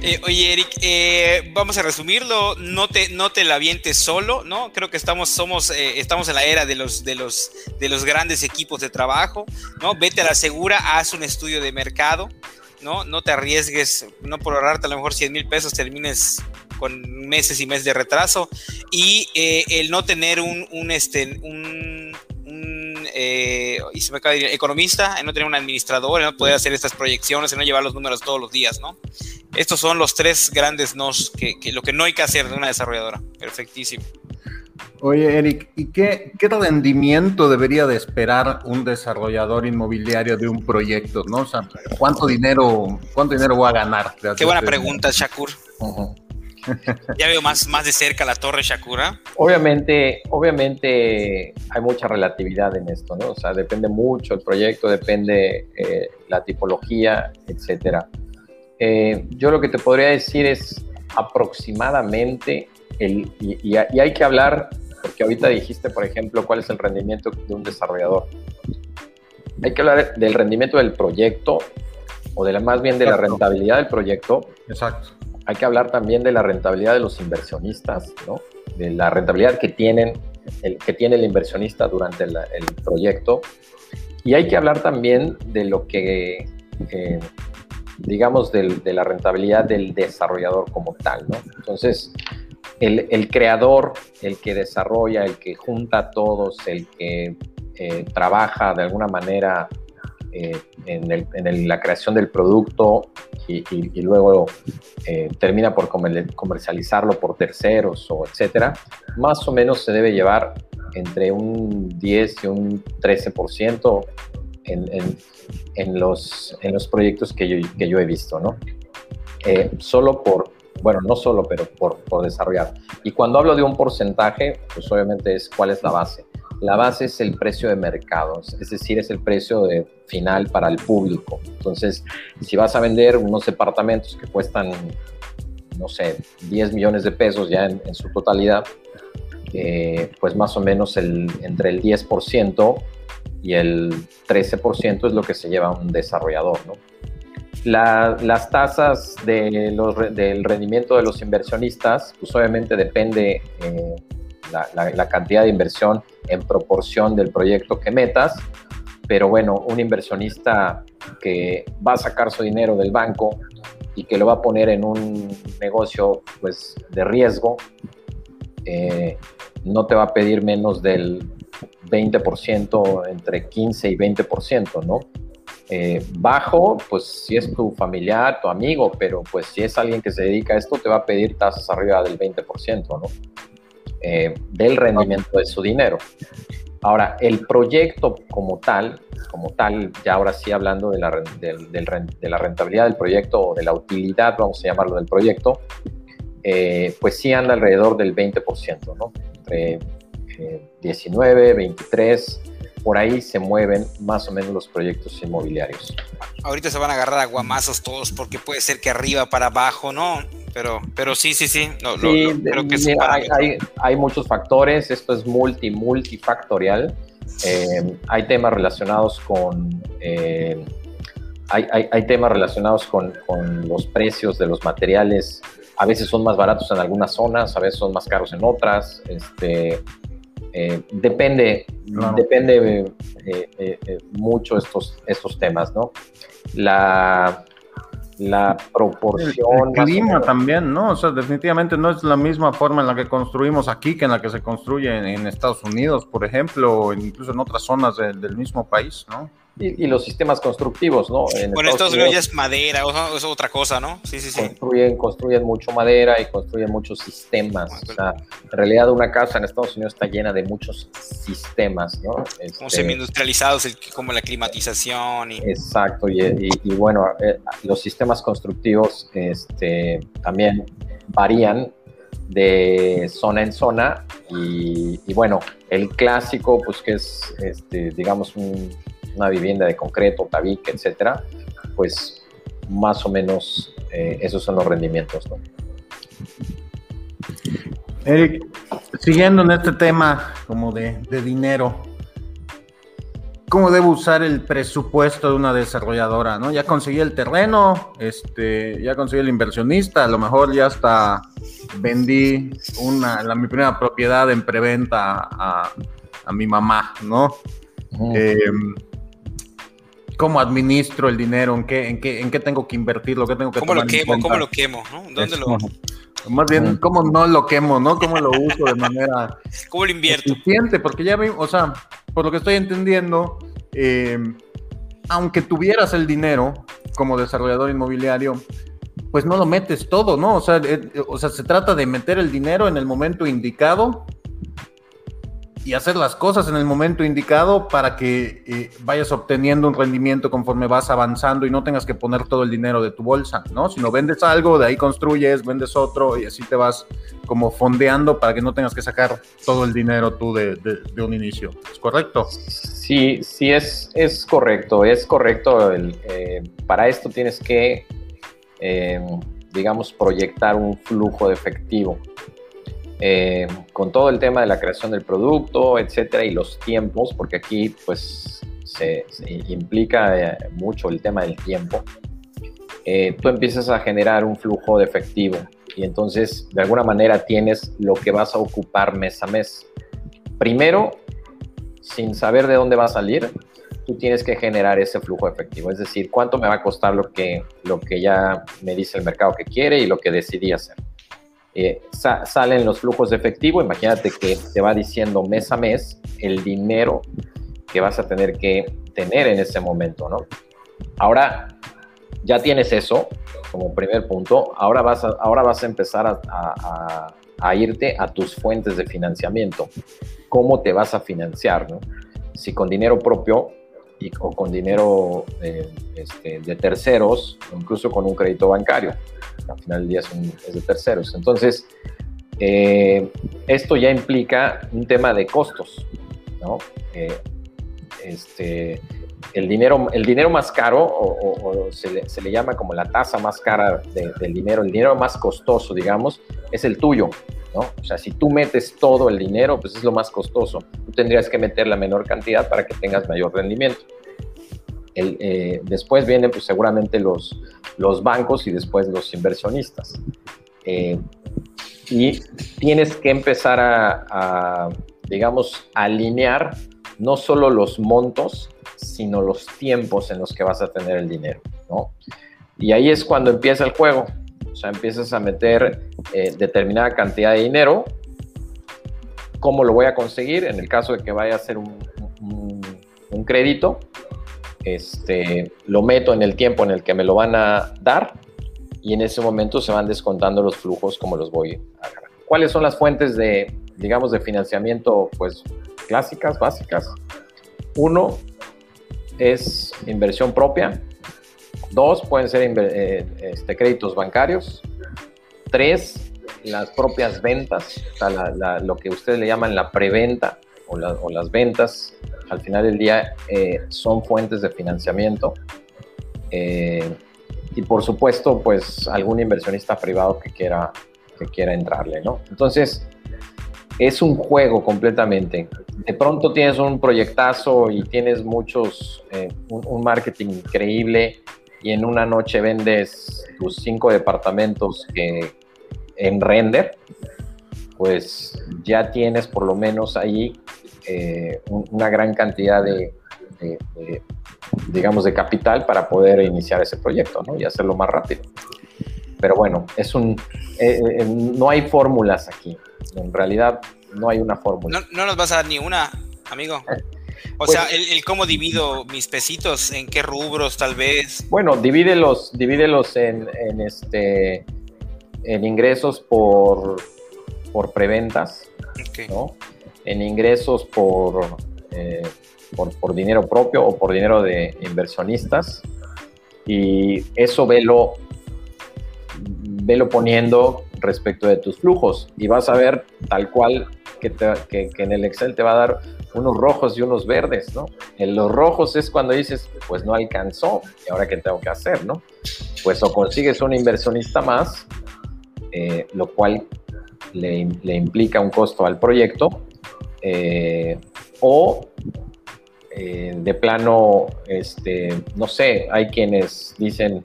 Eh, oye, Eric, eh, vamos a resumirlo. No te, no te la avientes solo, ¿no? Creo que estamos, somos, eh, estamos en la era de los, de, los, de los grandes equipos de trabajo, ¿no? Vete a la segura, haz un estudio de mercado, ¿no? No te arriesgues, no por ahorrarte a lo mejor 100 mil pesos termines con meses y meses de retraso. Y el no tener un, un, este, un eh, y se me acaba de decir, economista, en no tener un administrador, en no poder hacer estas proyecciones, en no llevar los números todos los días, ¿no? Estos son los tres grandes nos que, lo que no hay que hacer de una desarrolladora. Perfectísimo. Oye, Eric, ¿y qué, qué, rendimiento debería de esperar un desarrollador inmobiliario de un proyecto? ¿no? O sea, ¿cuánto dinero, cuánto dinero voy a ganar? Qué buena pregunta, Shakur ya veo más, más de cerca la torre Shakura. Obviamente, obviamente hay mucha relatividad en esto, ¿no? O sea, depende mucho el proyecto, depende eh, la tipología, etcétera. Eh, yo lo que te podría decir es aproximadamente, el, y, hay que hablar, porque ahorita dijiste, por ejemplo, cuál es el rendimiento de un desarrollador. Hay que hablar del rendimiento del proyecto, o de la, más bien de la rentabilidad del proyecto. Exacto hay que hablar también de la rentabilidad de los inversionistas, ¿no? de la rentabilidad que, tienen, el, que tiene el inversionista durante el proyecto. Y hay que hablar también de lo que, eh, digamos, de la rentabilidad del desarrollador como tal. ¿no? Entonces, el, creador, el que desarrolla, el que junta a todos, el que eh, trabaja de alguna manera eh, en, la creación del producto y, luego eh, termina por comercializarlo por terceros o etcétera, más o menos se debe llevar entre un 10 y un 13% en, en, los, en los proyectos que yo, que yo he visto, ¿no? Eh, solo por, bueno, no solo, pero por, por desarrollar. Y cuando hablo de un porcentaje, pues obviamente es cuál es la base. La base es el precio de mercado, es decir, es el precio de final para el público. Entonces, si vas a vender unos departamentos que cuestan, no sé, 10 millones de pesos ya en, su totalidad, eh, pues más o menos entre el 10% y el 13% es lo que se lleva un desarrollador, las tasas del rendimiento de los inversionistas, pues obviamente depende eh, la, cantidad de inversión en proporción del proyecto que metas. Pero bueno, un inversionista que va a sacar su dinero del banco y que lo va a poner en un negocio pues, de riesgo, eh, no te va a pedir menos del 20%, entre 15 y 20%, ¿no? Eh, bajo, pues si es tu familiar, tu amigo, pero pues si es alguien que se dedica a esto, te va a pedir tasas arriba del 20%, ¿no? Eh, del rendimiento de su dinero. Ahora, el proyecto como tal, como tal, ya ahora sí hablando de la, de, la rentabilidad del proyecto o de la utilidad, vamos a llamarlo del proyecto, eh, pues sí anda alrededor del 20%, ¿no? Entre 19, 23, por ahí se mueven más o menos los proyectos inmobiliarios. Ahorita se van a agarrar a guamazos todos porque puede ser que arriba para abajo, ¿no? Pero, pero sí, sí, sí. creo que hay, hay, muchos factores, esto es multi, multifactorial. Eh, hay temas relacionados con... Eh, hay, hay, hay, temas relacionados con, con, los precios de los materiales. A veces son más baratos en algunas zonas, a veces son más caros en otras. Este, eh, depende, depende mucho estos, estos temas, ¿no? La, la proporción. El, clima también, ¿no? O sea, definitivamente no es la misma forma en la que construimos aquí que en la que se construye en, Estados Unidos, por ejemplo, o incluso en otras zonas del mismo país, ¿no? Y, los sistemas constructivos, ¿no? En bueno, Estados, Unidos, ya es madera, o es otra cosa, ¿no? Sí, sí, sí. Construyen, construyen mucho madera y construyen muchos sistemas. o sea, en realidad una casa en Estados Unidos está llena de muchos sistemas, ¿no? como este, semi-industrializados, como la climatización. Y... Exacto, y, bueno, eh, los sistemas constructivos este, también varían de zona en zona y, y, bueno, el clásico, pues que es, este, digamos, un, una vivienda de concreto, tabique, etcétera, pues más o menos eh, esos son los rendimientos. ¿no? Eric, siguiendo en este tema como de, dinero, ¿cómo debo usar el presupuesto de una desarrolladora? ¿no? Ya conseguí el terreno, este, ya conseguí el inversionista, a lo mejor ya hasta vendí una, la, mi primera propiedad en preventa a, a mi mamá, ¿no? Cómo administro el dinero, en qué, en qué, en qué tengo que invertir, lo que tengo que ¿Cómo lo quemo? ¿Cómo lo quemo? ¿Dónde lo... Más bien, ¿cómo no lo quemo, no? ¿Cómo lo uso de manera ¿Cómo lo invierto? eficiente? Porque ya, o sea, por lo que estoy entendiendo, eh, aunque tuvieras el dinero como desarrollador inmobiliario, pues no lo metes todo, ¿no? O sea, eh, o sea, se trata de meter el dinero en el momento indicado y hacer las cosas en el momento indicado para que eh, vayas obteniendo un rendimiento conforme vas avanzando y no tengas que poner todo el dinero de tu bolsa, ¿no? Si no vendes algo, de ahí construyes, vendes otro y así te vas como fondeando para que no tengas que sacar todo el dinero tú de, de, un inicio. ¿Es correcto? Sí, sí, es, es correcto, es correcto. Eh, para esto tienes que, eh, digamos, proyectar un flujo de efectivo. Eh, con todo el tema de la creación del producto, etcétera, y los tiempos, porque aquí pues se, implica eh, mucho el tema del tiempo, eh, tú empiezas a generar un flujo de efectivo y entonces de alguna manera tienes lo que vas a ocupar mes a mes. Primero, sin saber de dónde va a salir, tú tienes que generar ese flujo de efectivo, es decir, cuánto me va a costar lo que, lo que ya me dice el mercado que quiere y lo que decidí hacer. Eh, salen los flujos de efectivo, imagínate que te va diciendo mes a mes el dinero que vas a tener que tener en ese momento, ¿no? Ahora ya tienes eso como primer punto, ahora vas a, ahora vas a empezar a, a, irte a tus fuentes de financiamiento. ¿Cómo te vas a financiar? ¿no? Si con dinero propio y, o con dinero eh, este, de terceros, incluso con un crédito bancario al final del día es, de terceros. Entonces, eh, esto ya implica un tema de costos, ¿no? Eh, este, el, dinero, el dinero más caro, o, se, le, llama como la tasa más cara del dinero, el dinero más costoso, digamos, es el tuyo, ¿no? O sea, si tú metes todo el dinero, pues es lo más costoso. Tendrías que meter la menor cantidad para que tengas mayor rendimiento. Eh, después vienen pues, seguramente los, los bancos y después los inversionistas. Eh, y tienes que empezar a, digamos, alinear no solo los montos, sino los tiempos en los que vas a tener el dinero, ¿no? Y ahí es cuando empieza el juego. O sea, empiezas a meter eh, determinada cantidad de dinero. ¿Cómo lo voy a conseguir? En el caso de que vaya a hacer un, un crédito, este, lo meto en el tiempo en el que me lo van a dar y en ese momento se van descontando los flujos como los voy a agarrar. ¿Cuáles son las fuentes de, digamos, de financiamiento, pues, clásicas, básicas? Uno es inversión propia. Dos, pueden ser eh, este, créditos bancarios. Tres, las propias ventas, o sea, lo que ustedes le llaman la preventa o, las ventas, al final del día, eh, son fuentes de financiamiento. Eh, y por supuesto, pues algún inversionista privado que quiera, que quiera entrarle, ¿no? Entonces, es un juego completamente. De pronto tienes un proyectazo y tienes muchos, eh, un, marketing increíble y en una noche vendes tus cinco departamentos que, en render, pues ya tienes por lo menos ahí eh, una gran cantidad de, digamos, de capital para poder iniciar ese proyecto ¿no? y hacerlo más rápido. Pero bueno, es un, eh, eh, no hay fórmulas aquí. En realidad, no hay una fórmula. No, nos vas a dar ni una, amigo. O pues sea, el, cómo divido mis pesitos, en qué rubros tal vez. Bueno, divídelos, divídelos en, en este en ingresos por, por preventas, ¿no? en ingresos por, eh, por, por, dinero propio o por dinero de inversionistas. Y eso velo, velo poniendo respecto de tus flujos y vas a ver tal cual que, en el Excel te va a dar unos rojos y unos verdes, ¿no? En los rojos es cuando dices, pues no alcanzó, ¿y ahora qué tengo que hacer, no? Pues o consigues un inversionista más, eh, lo cual le, le, implica un costo al proyecto, eh, o eh, de plano, este, no sé, hay quienes dicen,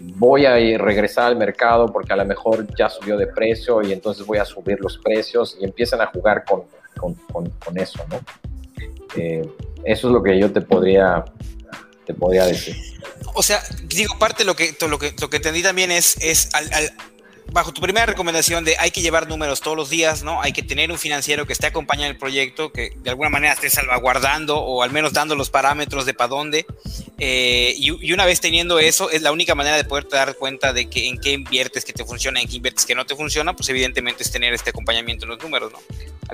voy a regresar al mercado porque a lo mejor ya subió de precio y entonces voy a subir los precios y empiezan a jugar con, con, con, eso, ¿no? Eh, eso es lo que yo te podría, te podría decir. O sea, digo, parte de lo que, lo que, lo que entendí también es, es al bajo tu primera recomendación de hay que llevar números todos los días, ¿no? Hay que tener un financiero que esté acompañando el proyecto, que de alguna manera esté salvaguardando o al menos dando los parámetros de para dónde. Eh, y, una vez teniendo eso, es la única manera de poder dar cuenta de que en qué inviertes que te funciona, en qué inviertes que no te funciona, pues evidentemente es tener este acompañamiento en los números, ¿no?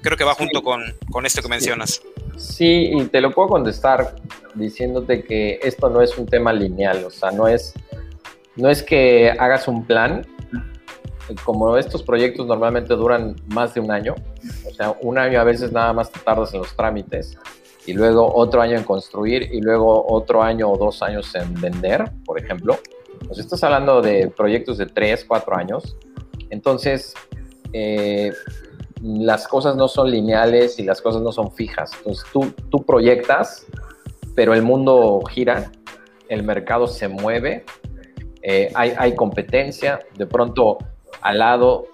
Creo que va junto con, con esto que mencionas. Sí, y te lo puedo contestar diciéndote que esto no es un tema lineal, o sea, no es, no es que hagas un plan como estos proyectos normalmente duran más de un año, o sea, un año a veces nada más tardas en los trámites y luego otro año en construir y luego otro año o dos años en vender, por ejemplo. Pues estás hablando de proyectos de tres, cuatro años. Entonces, eh, las cosas no son lineales y las cosas no son fijas. Entonces, tú, tú proyectas, pero el mundo gira, el mercado se mueve, eh, hay, hay competencia, de pronto al lado,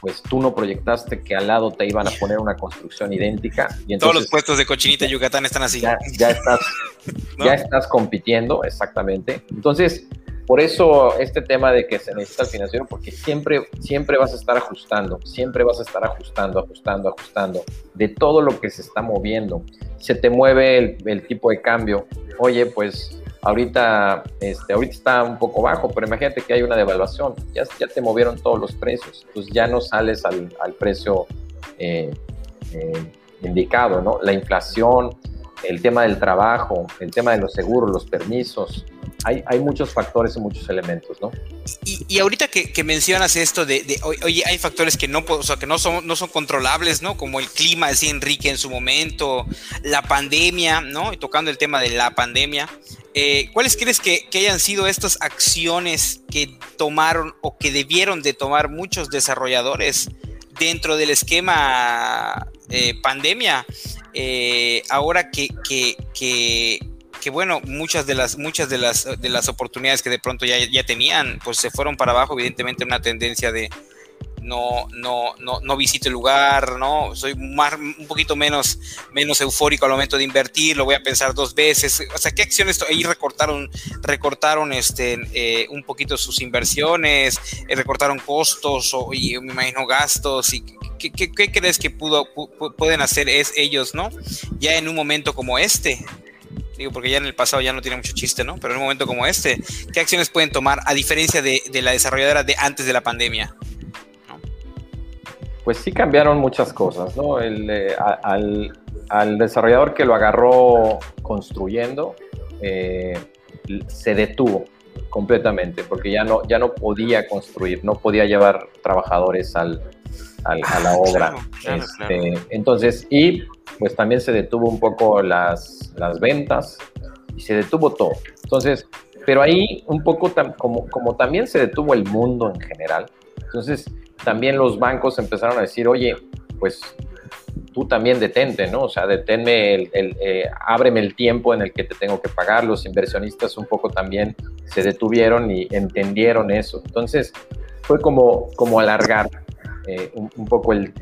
pues tú no proyectaste que al lado te iban a poner una construcción idéntica. Y Todos los puestos de cochinita Yucatán están así. Ya, estás, ya estás compitiendo, exactamente. Entonces, por eso este tema de que se necesita el financiero, porque siempre, siempre vas a estar ajustando, siempre vas a estar ajustando, ajustando, ajustando de todo lo que se está moviendo. Se te mueve el, el tipo de cambio. Oye, pues Ahorita, este, ahorita está un poco bajo, pero imagínate que hay una devaluación, ya, ya te movieron todos los precios, pues ya no sales al, precio eh, eh, indicado, ¿no? La inflación, el tema del trabajo, el tema de los seguros, los permisos, hay, hay muchos factores y muchos elementos, ¿no? Y, ahorita que, mencionas esto de, oye, hay factores que no, o sea, que no son, no son controlables, ¿no? Como el clima, decía Enrique en su momento, la pandemia, ¿no? Y tocando el tema de la pandemia, eh, ¿cuáles crees que, hayan sido estas acciones que tomaron o que debieron de tomar muchos desarrolladores dentro del esquema eh, pandemia? Eh, ahora que, que, bueno, muchas de las, muchas de las, de las oportunidades que de pronto ya, ya tenían, pues se fueron para abajo, evidentemente una tendencia de, no, no, no, no visito el lugar, ¿no? Soy más, un poquito menos, menos eufórico al momento de invertir, lo voy a pensar dos veces. O sea, ¿qué acciones ahí recortaron, recortaron este, eh, un poquito sus inversiones, eh, recortaron costos o, y me imagino gastos? y ¿Qué, crees que pudo, pueden hacer es ellos, ¿no? Ya en un momento como este, digo, porque ya en el pasado ya no tiene mucho chiste, ¿no? Pero en un momento como este, ¿qué acciones pueden tomar a diferencia de, de la desarrolladora de antes de la pandemia? Pues sí cambiaron muchas cosas, ¿no? Eh, al, desarrollador que lo agarró construyendo, eh, se detuvo completamente, porque ya no, ya no podía construir, no podía llevar trabajadores al, a, la obra. Este, entonces, y pues también se detuvo un poco las, las ventas y se detuvo todo. Entonces, pero ahí un poco como, como también se detuvo el mundo en general, entonces también los bancos empezaron a decir, oye, pues tú también detente, ¿no? O sea, deténme, el, eh, ábreme el tiempo en el que te tengo que pagar. Los inversionistas un poco también se detuvieron y entendieron eso. Entonces, fue como, como alargar eh, un, poco el,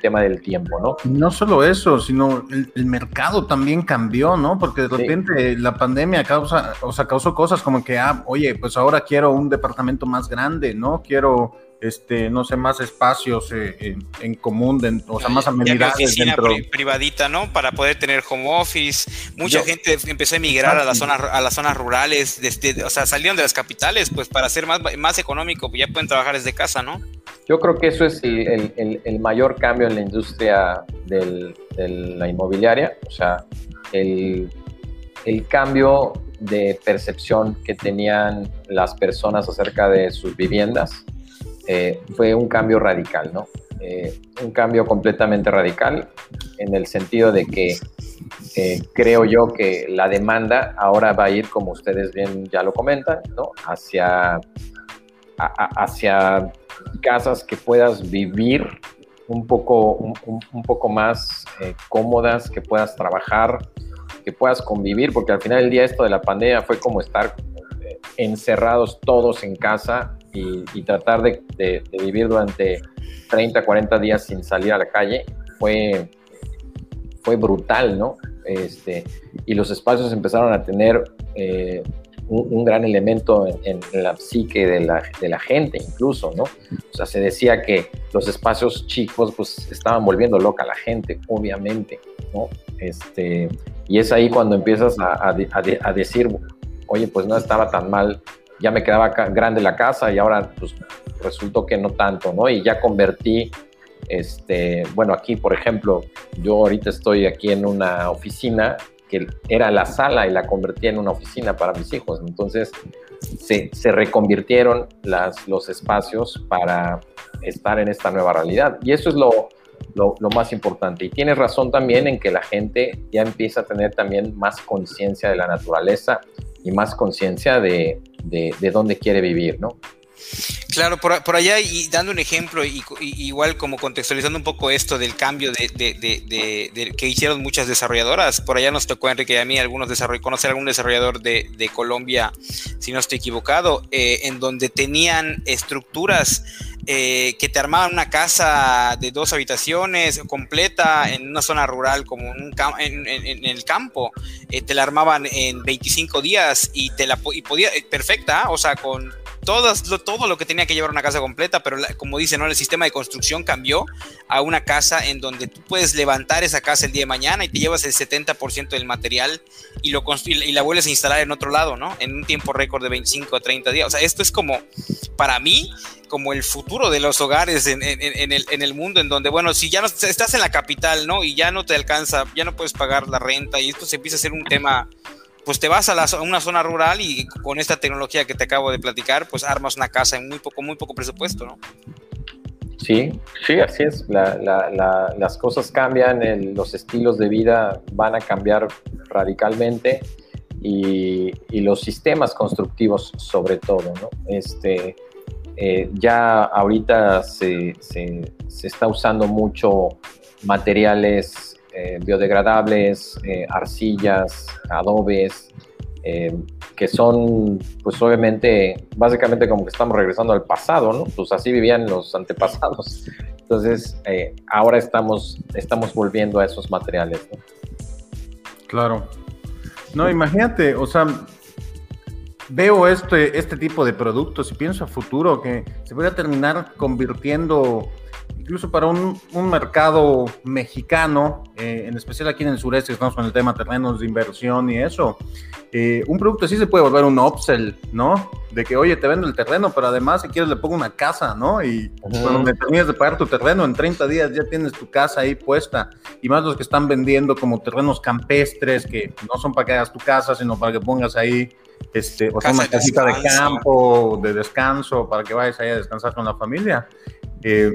tema del tiempo, ¿no? No solo eso, sino el, mercado también cambió, ¿no? Porque de repente la pandemia causa, o sea, causó cosas como que, ah, oye, pues ahora quiero un departamento más grande, ¿no? Quiero este, no sé, más espacios eh, en, común, o sea, más amenidades dentro. privadita, ¿no? Para poder tener home office. Mucha gente empezó a emigrar a las zonas, a las zonas rurales, desde, o sea, salieron de las capitales, pues para ser más, más económico, ya pueden trabajar desde casa, ¿no? Yo creo que eso es el, mayor cambio en la industria de la inmobiliaria, o sea, el, el cambio de percepción que tenían las personas acerca de sus viviendas eh, fue un cambio radical, ¿no? Eh, un cambio completamente radical en el sentido de que eh, creo yo que la demanda ahora va a ir, como ustedes bien ya lo comentan, ¿no? Hacia, hacia casas que puedas vivir un poco, un, poco más cómodas, que puedas trabajar, que puedas convivir, porque al final del día esto de la pandemia fue como estar encerrados todos en casa y, tratar de, vivir durante 30, 40 días sin salir a la calle fue, fue brutal, ¿no? Este, y los espacios empezaron a tener eh, un, gran elemento en, la psique de la, de la, gente incluso, ¿no? O sea, se decía que los espacios chicos pues estaban volviendo loca a la gente, obviamente, ¿no? Este, y es ahí cuando empiezas a, a, a decir, oye, pues no estaba tan mal ya me quedaba grande la casa y ahora pues resultó que no tanto, ¿no? Y ya convertí, este, bueno, aquí por ejemplo, yo ahorita estoy aquí en una oficina que era la sala y la convertí en una oficina para mis hijos, entonces se, se reconvirtieron las, los espacios para estar en esta nueva realidad y eso es lo, lo, lo, más importante. Y tienes razón también en que la gente ya empieza a tener también más conciencia de la naturaleza y más conciencia de, de, dónde quiere vivir, ¿no? Claro, por, allá y dando un ejemplo, y, igual como contextualizando un poco esto del cambio de, que hicieron muchas desarrolladoras, por allá nos tocó Enrique y a mí algunos conocer algún desarrollador de, Colombia, si no estoy equivocado, eh, en donde tenían estructuras eh, que te armaban una casa de dos habitaciones completa en una zona rural como un en, el campo, eh, te la armaban en 25 días y te la y podía, eh, perfecta, o sea, con todas, todo lo que tenía que llevar una casa completa, pero como dicen, ¿no? el sistema de construcción cambió a una casa en donde tú puedes levantar esa casa el día de mañana y te llevas el 70% del material y, lo y la vuelves a instalar en otro lado, ¿no? En un tiempo récord de 25 a 30 días. O sea, esto es como, para mí, como el futuro de los hogares en, el, en, el, mundo, en donde, bueno, si ya no estás en la capital, ¿no? Y ya no te alcanza, ya no puedes pagar la renta y esto se empieza a ser un tema pues te vas a, una zona rural y con esta tecnología que te acabo de platicar, pues armas una casa en muy poco, muy poco presupuesto, ¿no? Sí, sí, así es. las cosas cambian, los estilos de vida van a cambiar radicalmente y, los sistemas constructivos sobre todo, ¿no? Este, eh, ya ahorita se está usando mucho materiales eh, biodegradables, eh, arcillas, adobes, eh, que son, pues obviamente, básicamente como que estamos regresando al pasado, ¿no? Pues así vivían los antepasados. Entonces, ahora estamos, estamos volviendo a esos materiales, ¿no? Claro. No, imagínate, o sea, veo este, este tipo de productos y pienso a futuro que se puede terminar convirtiendo incluso para un, mercado mexicano, eh, en especial aquí en el sureste, estamos con el tema terrenos de inversión y eso, eh, un producto así se puede volver un upsell, ¿no? De que, oye, te vendo el terreno, pero además si quieres le pongo una casa, ¿no? Y cuando termines de pagar tu terreno, en 30 días ya tienes tu casa ahí puesta. Y más los que están vendiendo como terrenos campestres, que no son para que hagas tu casa, sino para que pongas ahí este, o sea, una casita de campo, de descanso, para que vayas ahí a descansar con la familia. Eh,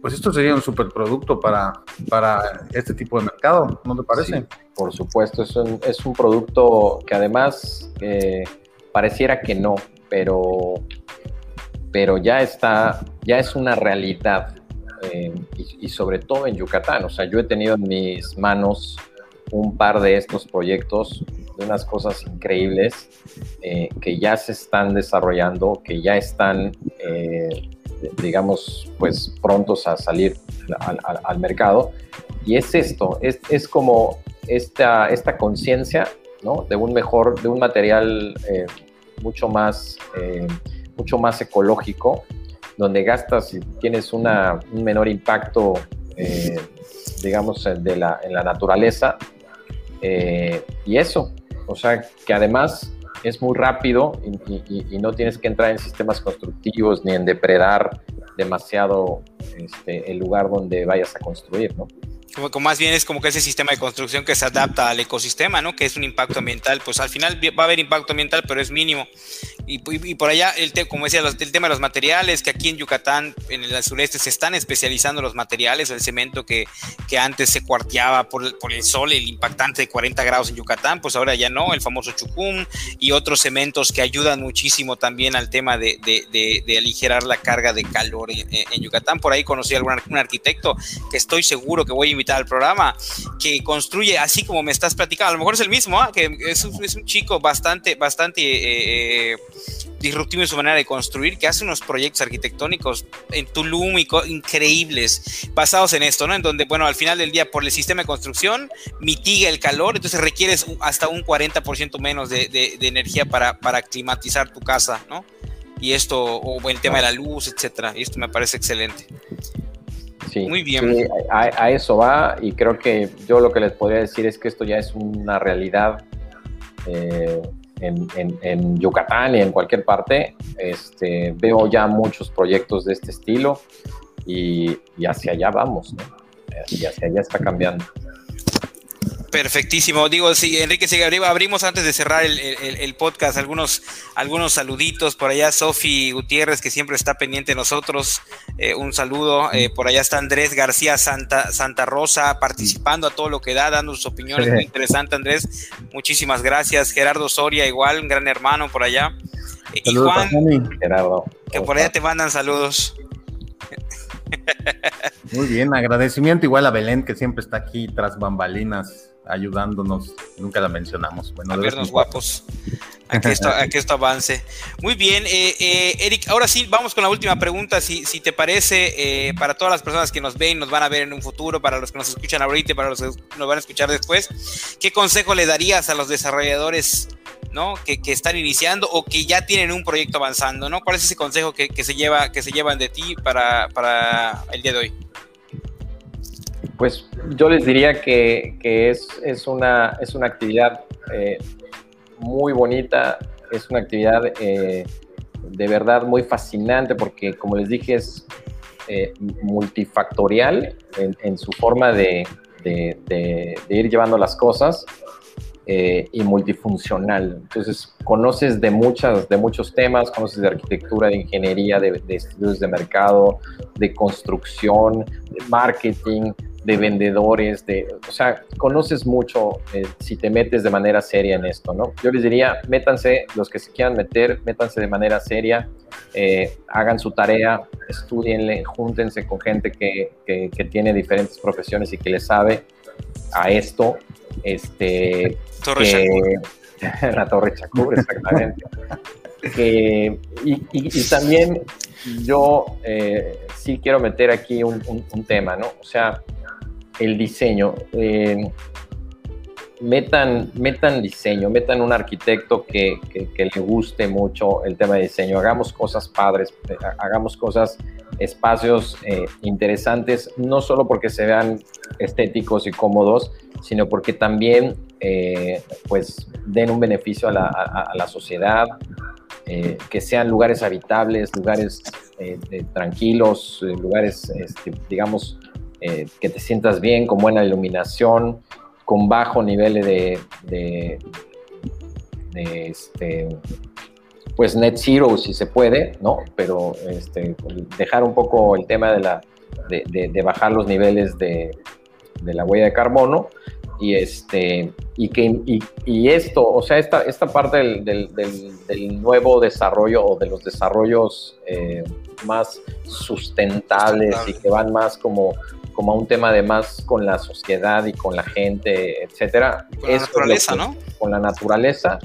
pues esto sería un superproducto para, para este tipo de mercado, ¿no te parece? por supuesto, es un, es un producto que además eh, pareciera que no, pero, pero ya está, ya es una realidad. Eh, y, sobre todo en Yucatán. O sea, yo he tenido en mis manos un par de estos proyectos, de unas cosas increíbles eh, que ya se están desarrollando, que ya están, digamos, pues prontos a salir al, mercado. Y es esto, es, es como esta, esta conciencia ¿no? de un mejor, de un material eh, mucho, más, mucho más ecológico, donde gastas y tienes una, un menor impacto, digamos, de la, en la naturaleza, eh, y eso, o sea, que además es muy rápido y, no tienes que entrar en sistemas constructivos ni en depredar demasiado este, el lugar donde vayas a construir, ¿no? Como, más bien es como que ese sistema de construcción que se adapta al ecosistema, ¿no? Que es un impacto ambiental, pues al final va a haber impacto ambiental, pero es mínimo. Y, por allá, el como decía, el tema de los materiales, que aquí en Yucatán, en el sureste, se están especializando los materiales, el cemento que, que antes se cuarteaba por, por, el sol, el impactante de 40 grados en Yucatán, pues ahora ya no, el famoso chucum y otros cementos que ayudan muchísimo también al tema de, de, de, aligerar la carga de calor en, Yucatán. Por ahí conocí a algún un arquitecto que estoy seguro que voy a invitar al programa, que construye así como me estás platicando, a lo mejor es el mismo, ¿ah? que es un, es un, chico bastante, bastante... Eh, eh disruptivo en su manera de construir, que hace unos proyectos arquitectónicos en Tulum increíbles, basados en esto, ¿no? En donde, bueno, al final del día, por el sistema de construcción, mitiga el calor, entonces requieres hasta un 40% menos de, energía para, para climatizar tu casa, ¿no? Y esto, o el tema de la luz, etcétera, y esto me parece excelente. Sí, Muy bien. a, eso va, y creo que yo lo que les podría decir es que esto ya es una realidad. Eh, en, Yucatán y en cualquier parte, este, veo ya muchos proyectos de este estilo y, hacia allá vamos, y hacia allá está cambiando. Perfectísimo. Digo, sí, Enrique, sí, abrimos antes de cerrar el, podcast algunos, algunos saluditos. Por allá Sofi Gutiérrez, que siempre está pendiente de nosotros. Eh, un saludo. Eh, por allá está Andrés García Santa, Santa Rosa participando a todo lo que da, dando sus opiniones. Muy interesante, Andrés. Muchísimas gracias. Gerardo Soria, igual, un gran hermano por allá. y Juan, Gerardo. que por allá te mandan saludos. Muy bien, agradecimiento igual a Belén, que siempre está aquí tras bambalinas ayudándonos, nunca la mencionamos. Bueno, a vernos guapos, a que, esto, esto avance. Muy bien, eh, eh, Eric, ahora sí, vamos con la última pregunta, si, si te parece, eh, para todas las personas que nos ven, nos van a ver en un futuro, para los que nos escuchan ahorita, para los que nos van a escuchar después, ¿qué consejo le darías a los desarrolladores ¿no? Que, que, están iniciando o que ya tienen un proyecto avanzando, ¿no? ¿Cuál es ese consejo que, que se, lleva, que se llevan de ti para, para el día de hoy? Pues yo les diría que, es, una, es una actividad eh, muy bonita, es una actividad eh, de verdad muy fascinante porque, como les dije, es eh, multifactorial en, su forma de, ir llevando las cosas y multifuncional. Entonces, conoces de, muchas, de muchos temas, conoces de arquitectura, de ingeniería, de, de estudios de mercado, de construcción, de marketing, de vendedores, de, o sea, conoces mucho eh, si te metes de manera seria en esto, ¿no? Yo les diría, métanse, los que se quieran meter, métanse de manera seria, eh, hagan su tarea, estudienle, júntense con gente que, que, tiene diferentes profesiones y que le sabe a esto. Este, Torre La Torre Chacur, exactamente. y, y, también yo eh, sí quiero meter aquí un, un tema, ¿no? O sea, el diseño. Eh, metan, metan diseño, metan un arquitecto que, le guste mucho el tema de diseño, hagamos cosas padres, eh, hagamos cosas, espacios eh, interesantes, no solo porque se vean estéticos y cómodos, sino porque también pues den un beneficio a la, sociedad, que sean lugares habitables, lugares tranquilos, lugares, este, digamos, eh, que te sientas bien, con buena iluminación, con bajo nivel de, de, este, pues net zero si se puede, ¿no? Pero este, dejar un poco el tema de la, de, bajar los niveles de, la huella de carbono y este y que y, esto o sea esta, esta parte del, nuevo desarrollo o de los desarrollos eh, más sustentables y que van más como como a un tema de más con la sociedad y con la gente, etcétera. Con la naturaleza, ¿no? Con la naturaleza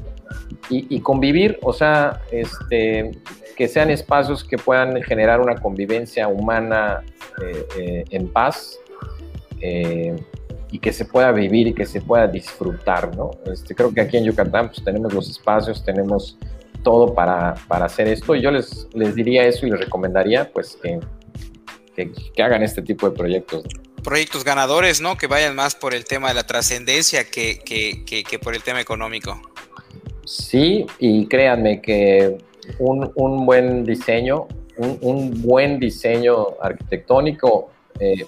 y, convivir, o sea, este, que sean espacios que puedan generar una convivencia humana eh, eh, en paz eh, y que se pueda vivir y que se pueda disfrutar, ¿no? Este, creo que aquí en Yucatán pues, tenemos los espacios, tenemos todo para, para hacer esto y yo les, les diría eso y les recomendaría pues que que, hagan este tipo de proyectos. Proyectos ganadores, ¿no? Que vayan más por el tema de la trascendencia que, que, por el tema económico. Sí, y créanme que un, un buen diseño, un, un, buen diseño arquitectónico, eh,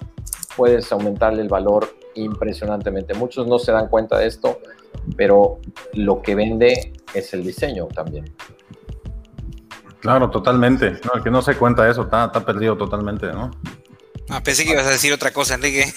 puedes aumentarle el valor impresionantemente. Muchos no se dan cuenta de esto, pero lo que vende es el diseño también. Claro, totalmente. No, el que no se cuenta eso está, está perdido totalmente, ¿no? Ah, pensé que ibas a decir otra cosa, Enrique.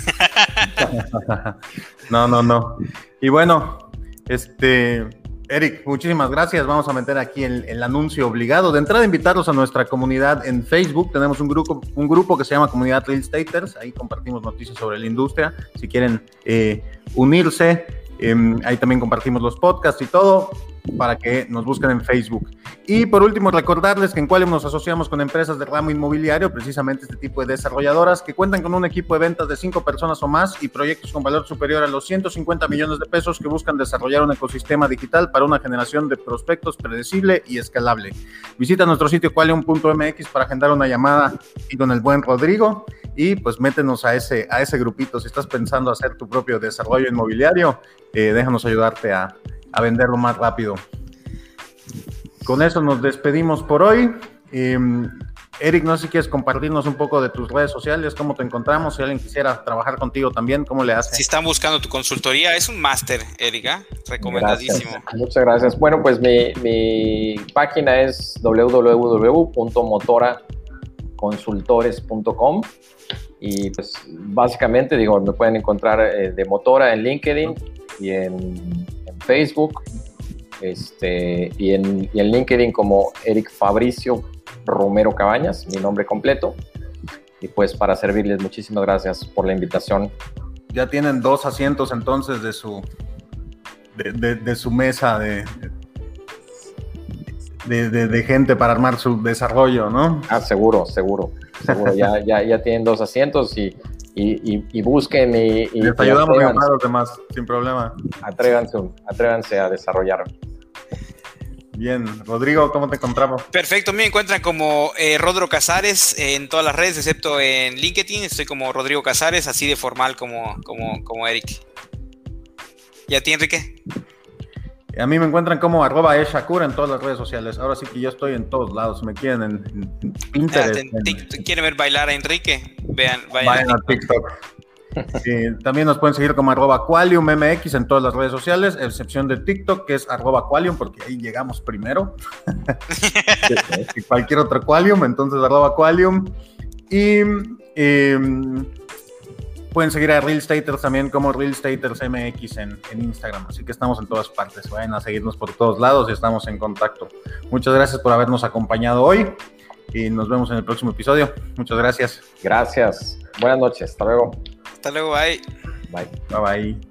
no, no, no. Y bueno, este, Eric, muchísimas gracias. Vamos a meter aquí el, anuncio obligado. De entrada, invitarlos a nuestra comunidad en Facebook. Tenemos un grupo, un grupo que se llama Comunidad Real Staters. Ahí compartimos noticias sobre la industria. Si quieren eh, unirse, em, ahí también compartimos los podcasts y todo para que nos busquen en Facebook. Y por último, recordarles que en Qualium nos asociamos con empresas de ramo inmobiliario, precisamente este tipo de desarrolladoras, que cuentan con un equipo de ventas de cinco personas o más y proyectos con valor superior a los 150 millones de pesos que buscan desarrollar un ecosistema digital para una generación de prospectos predecible y escalable. Visita nuestro sitio qualium.mx para agendar una llamada y con el buen Rodrigo y pues métenos a ese, a ese grupito. Si estás pensando hacer tu propio desarrollo inmobiliario, eh, déjanos ayudarte a a venderlo más rápido. Con eso nos despedimos por hoy. Em, Eric, no sé si quieres compartirnos un poco de tus redes sociales, cómo te encontramos, si alguien quisiera trabajar contigo también, ¿cómo le haces? Si están buscando tu consultoría, es un máster, Erika, recomendadísimo. Muchas gracias. Bueno, pues mi, mi página es www.motoraconsultores.com y pues básicamente digo, me pueden encontrar eh, de Motora en LinkedIn y en Facebook este, y, en, y en LinkedIn como Eric Fabricio Romero Cabañas, mi nombre completo. Y pues para servirles, muchísimas gracias por la invitación. Ya tienen dos asientos entonces de su, de, su mesa de, de, gente para armar su desarrollo, ¿no? Ah, seguro, seguro, seguro. ya, ya, ya tienen dos asientos y y, busquen y, Les ayudamos a los demás, sin problema. Atrévanse, atrévanse a desarrollar. Bien, Rodrigo, ¿cómo te encontramos? Perfecto, me encuentran como eh, Rodro Casares en todas las redes, excepto en LinkedIn. Estoy como Rodrigo Casares, así de formal como, como, como Eric. ¿Y a ti, Enrique? A mí me encuentran como arroba eshakura en todas las redes sociales. Ahora sí que yo estoy en todos lados. Me quieren en, Pinterest. ¿Quieren ver bailar a Enrique? Vean, vayan, a TikTok. también nos pueden seguir como arroba QualiumMX en todas las redes sociales, excepción de TikTok, que es arroba Qualium, porque ahí llegamos primero. que cualquier otro Qualium, entonces arroba Qualium. Y em, Pueden seguir a Real Staters también como Real Staters MX en, en, Instagram. Así que estamos en todas partes. Vayan a seguirnos por todos lados y estamos en contacto. Muchas gracias por habernos acompañado hoy y nos vemos en el próximo episodio. Muchas gracias. Gracias. Buenas noches. Hasta luego. Hasta luego. Bye. Bye. Bye bye.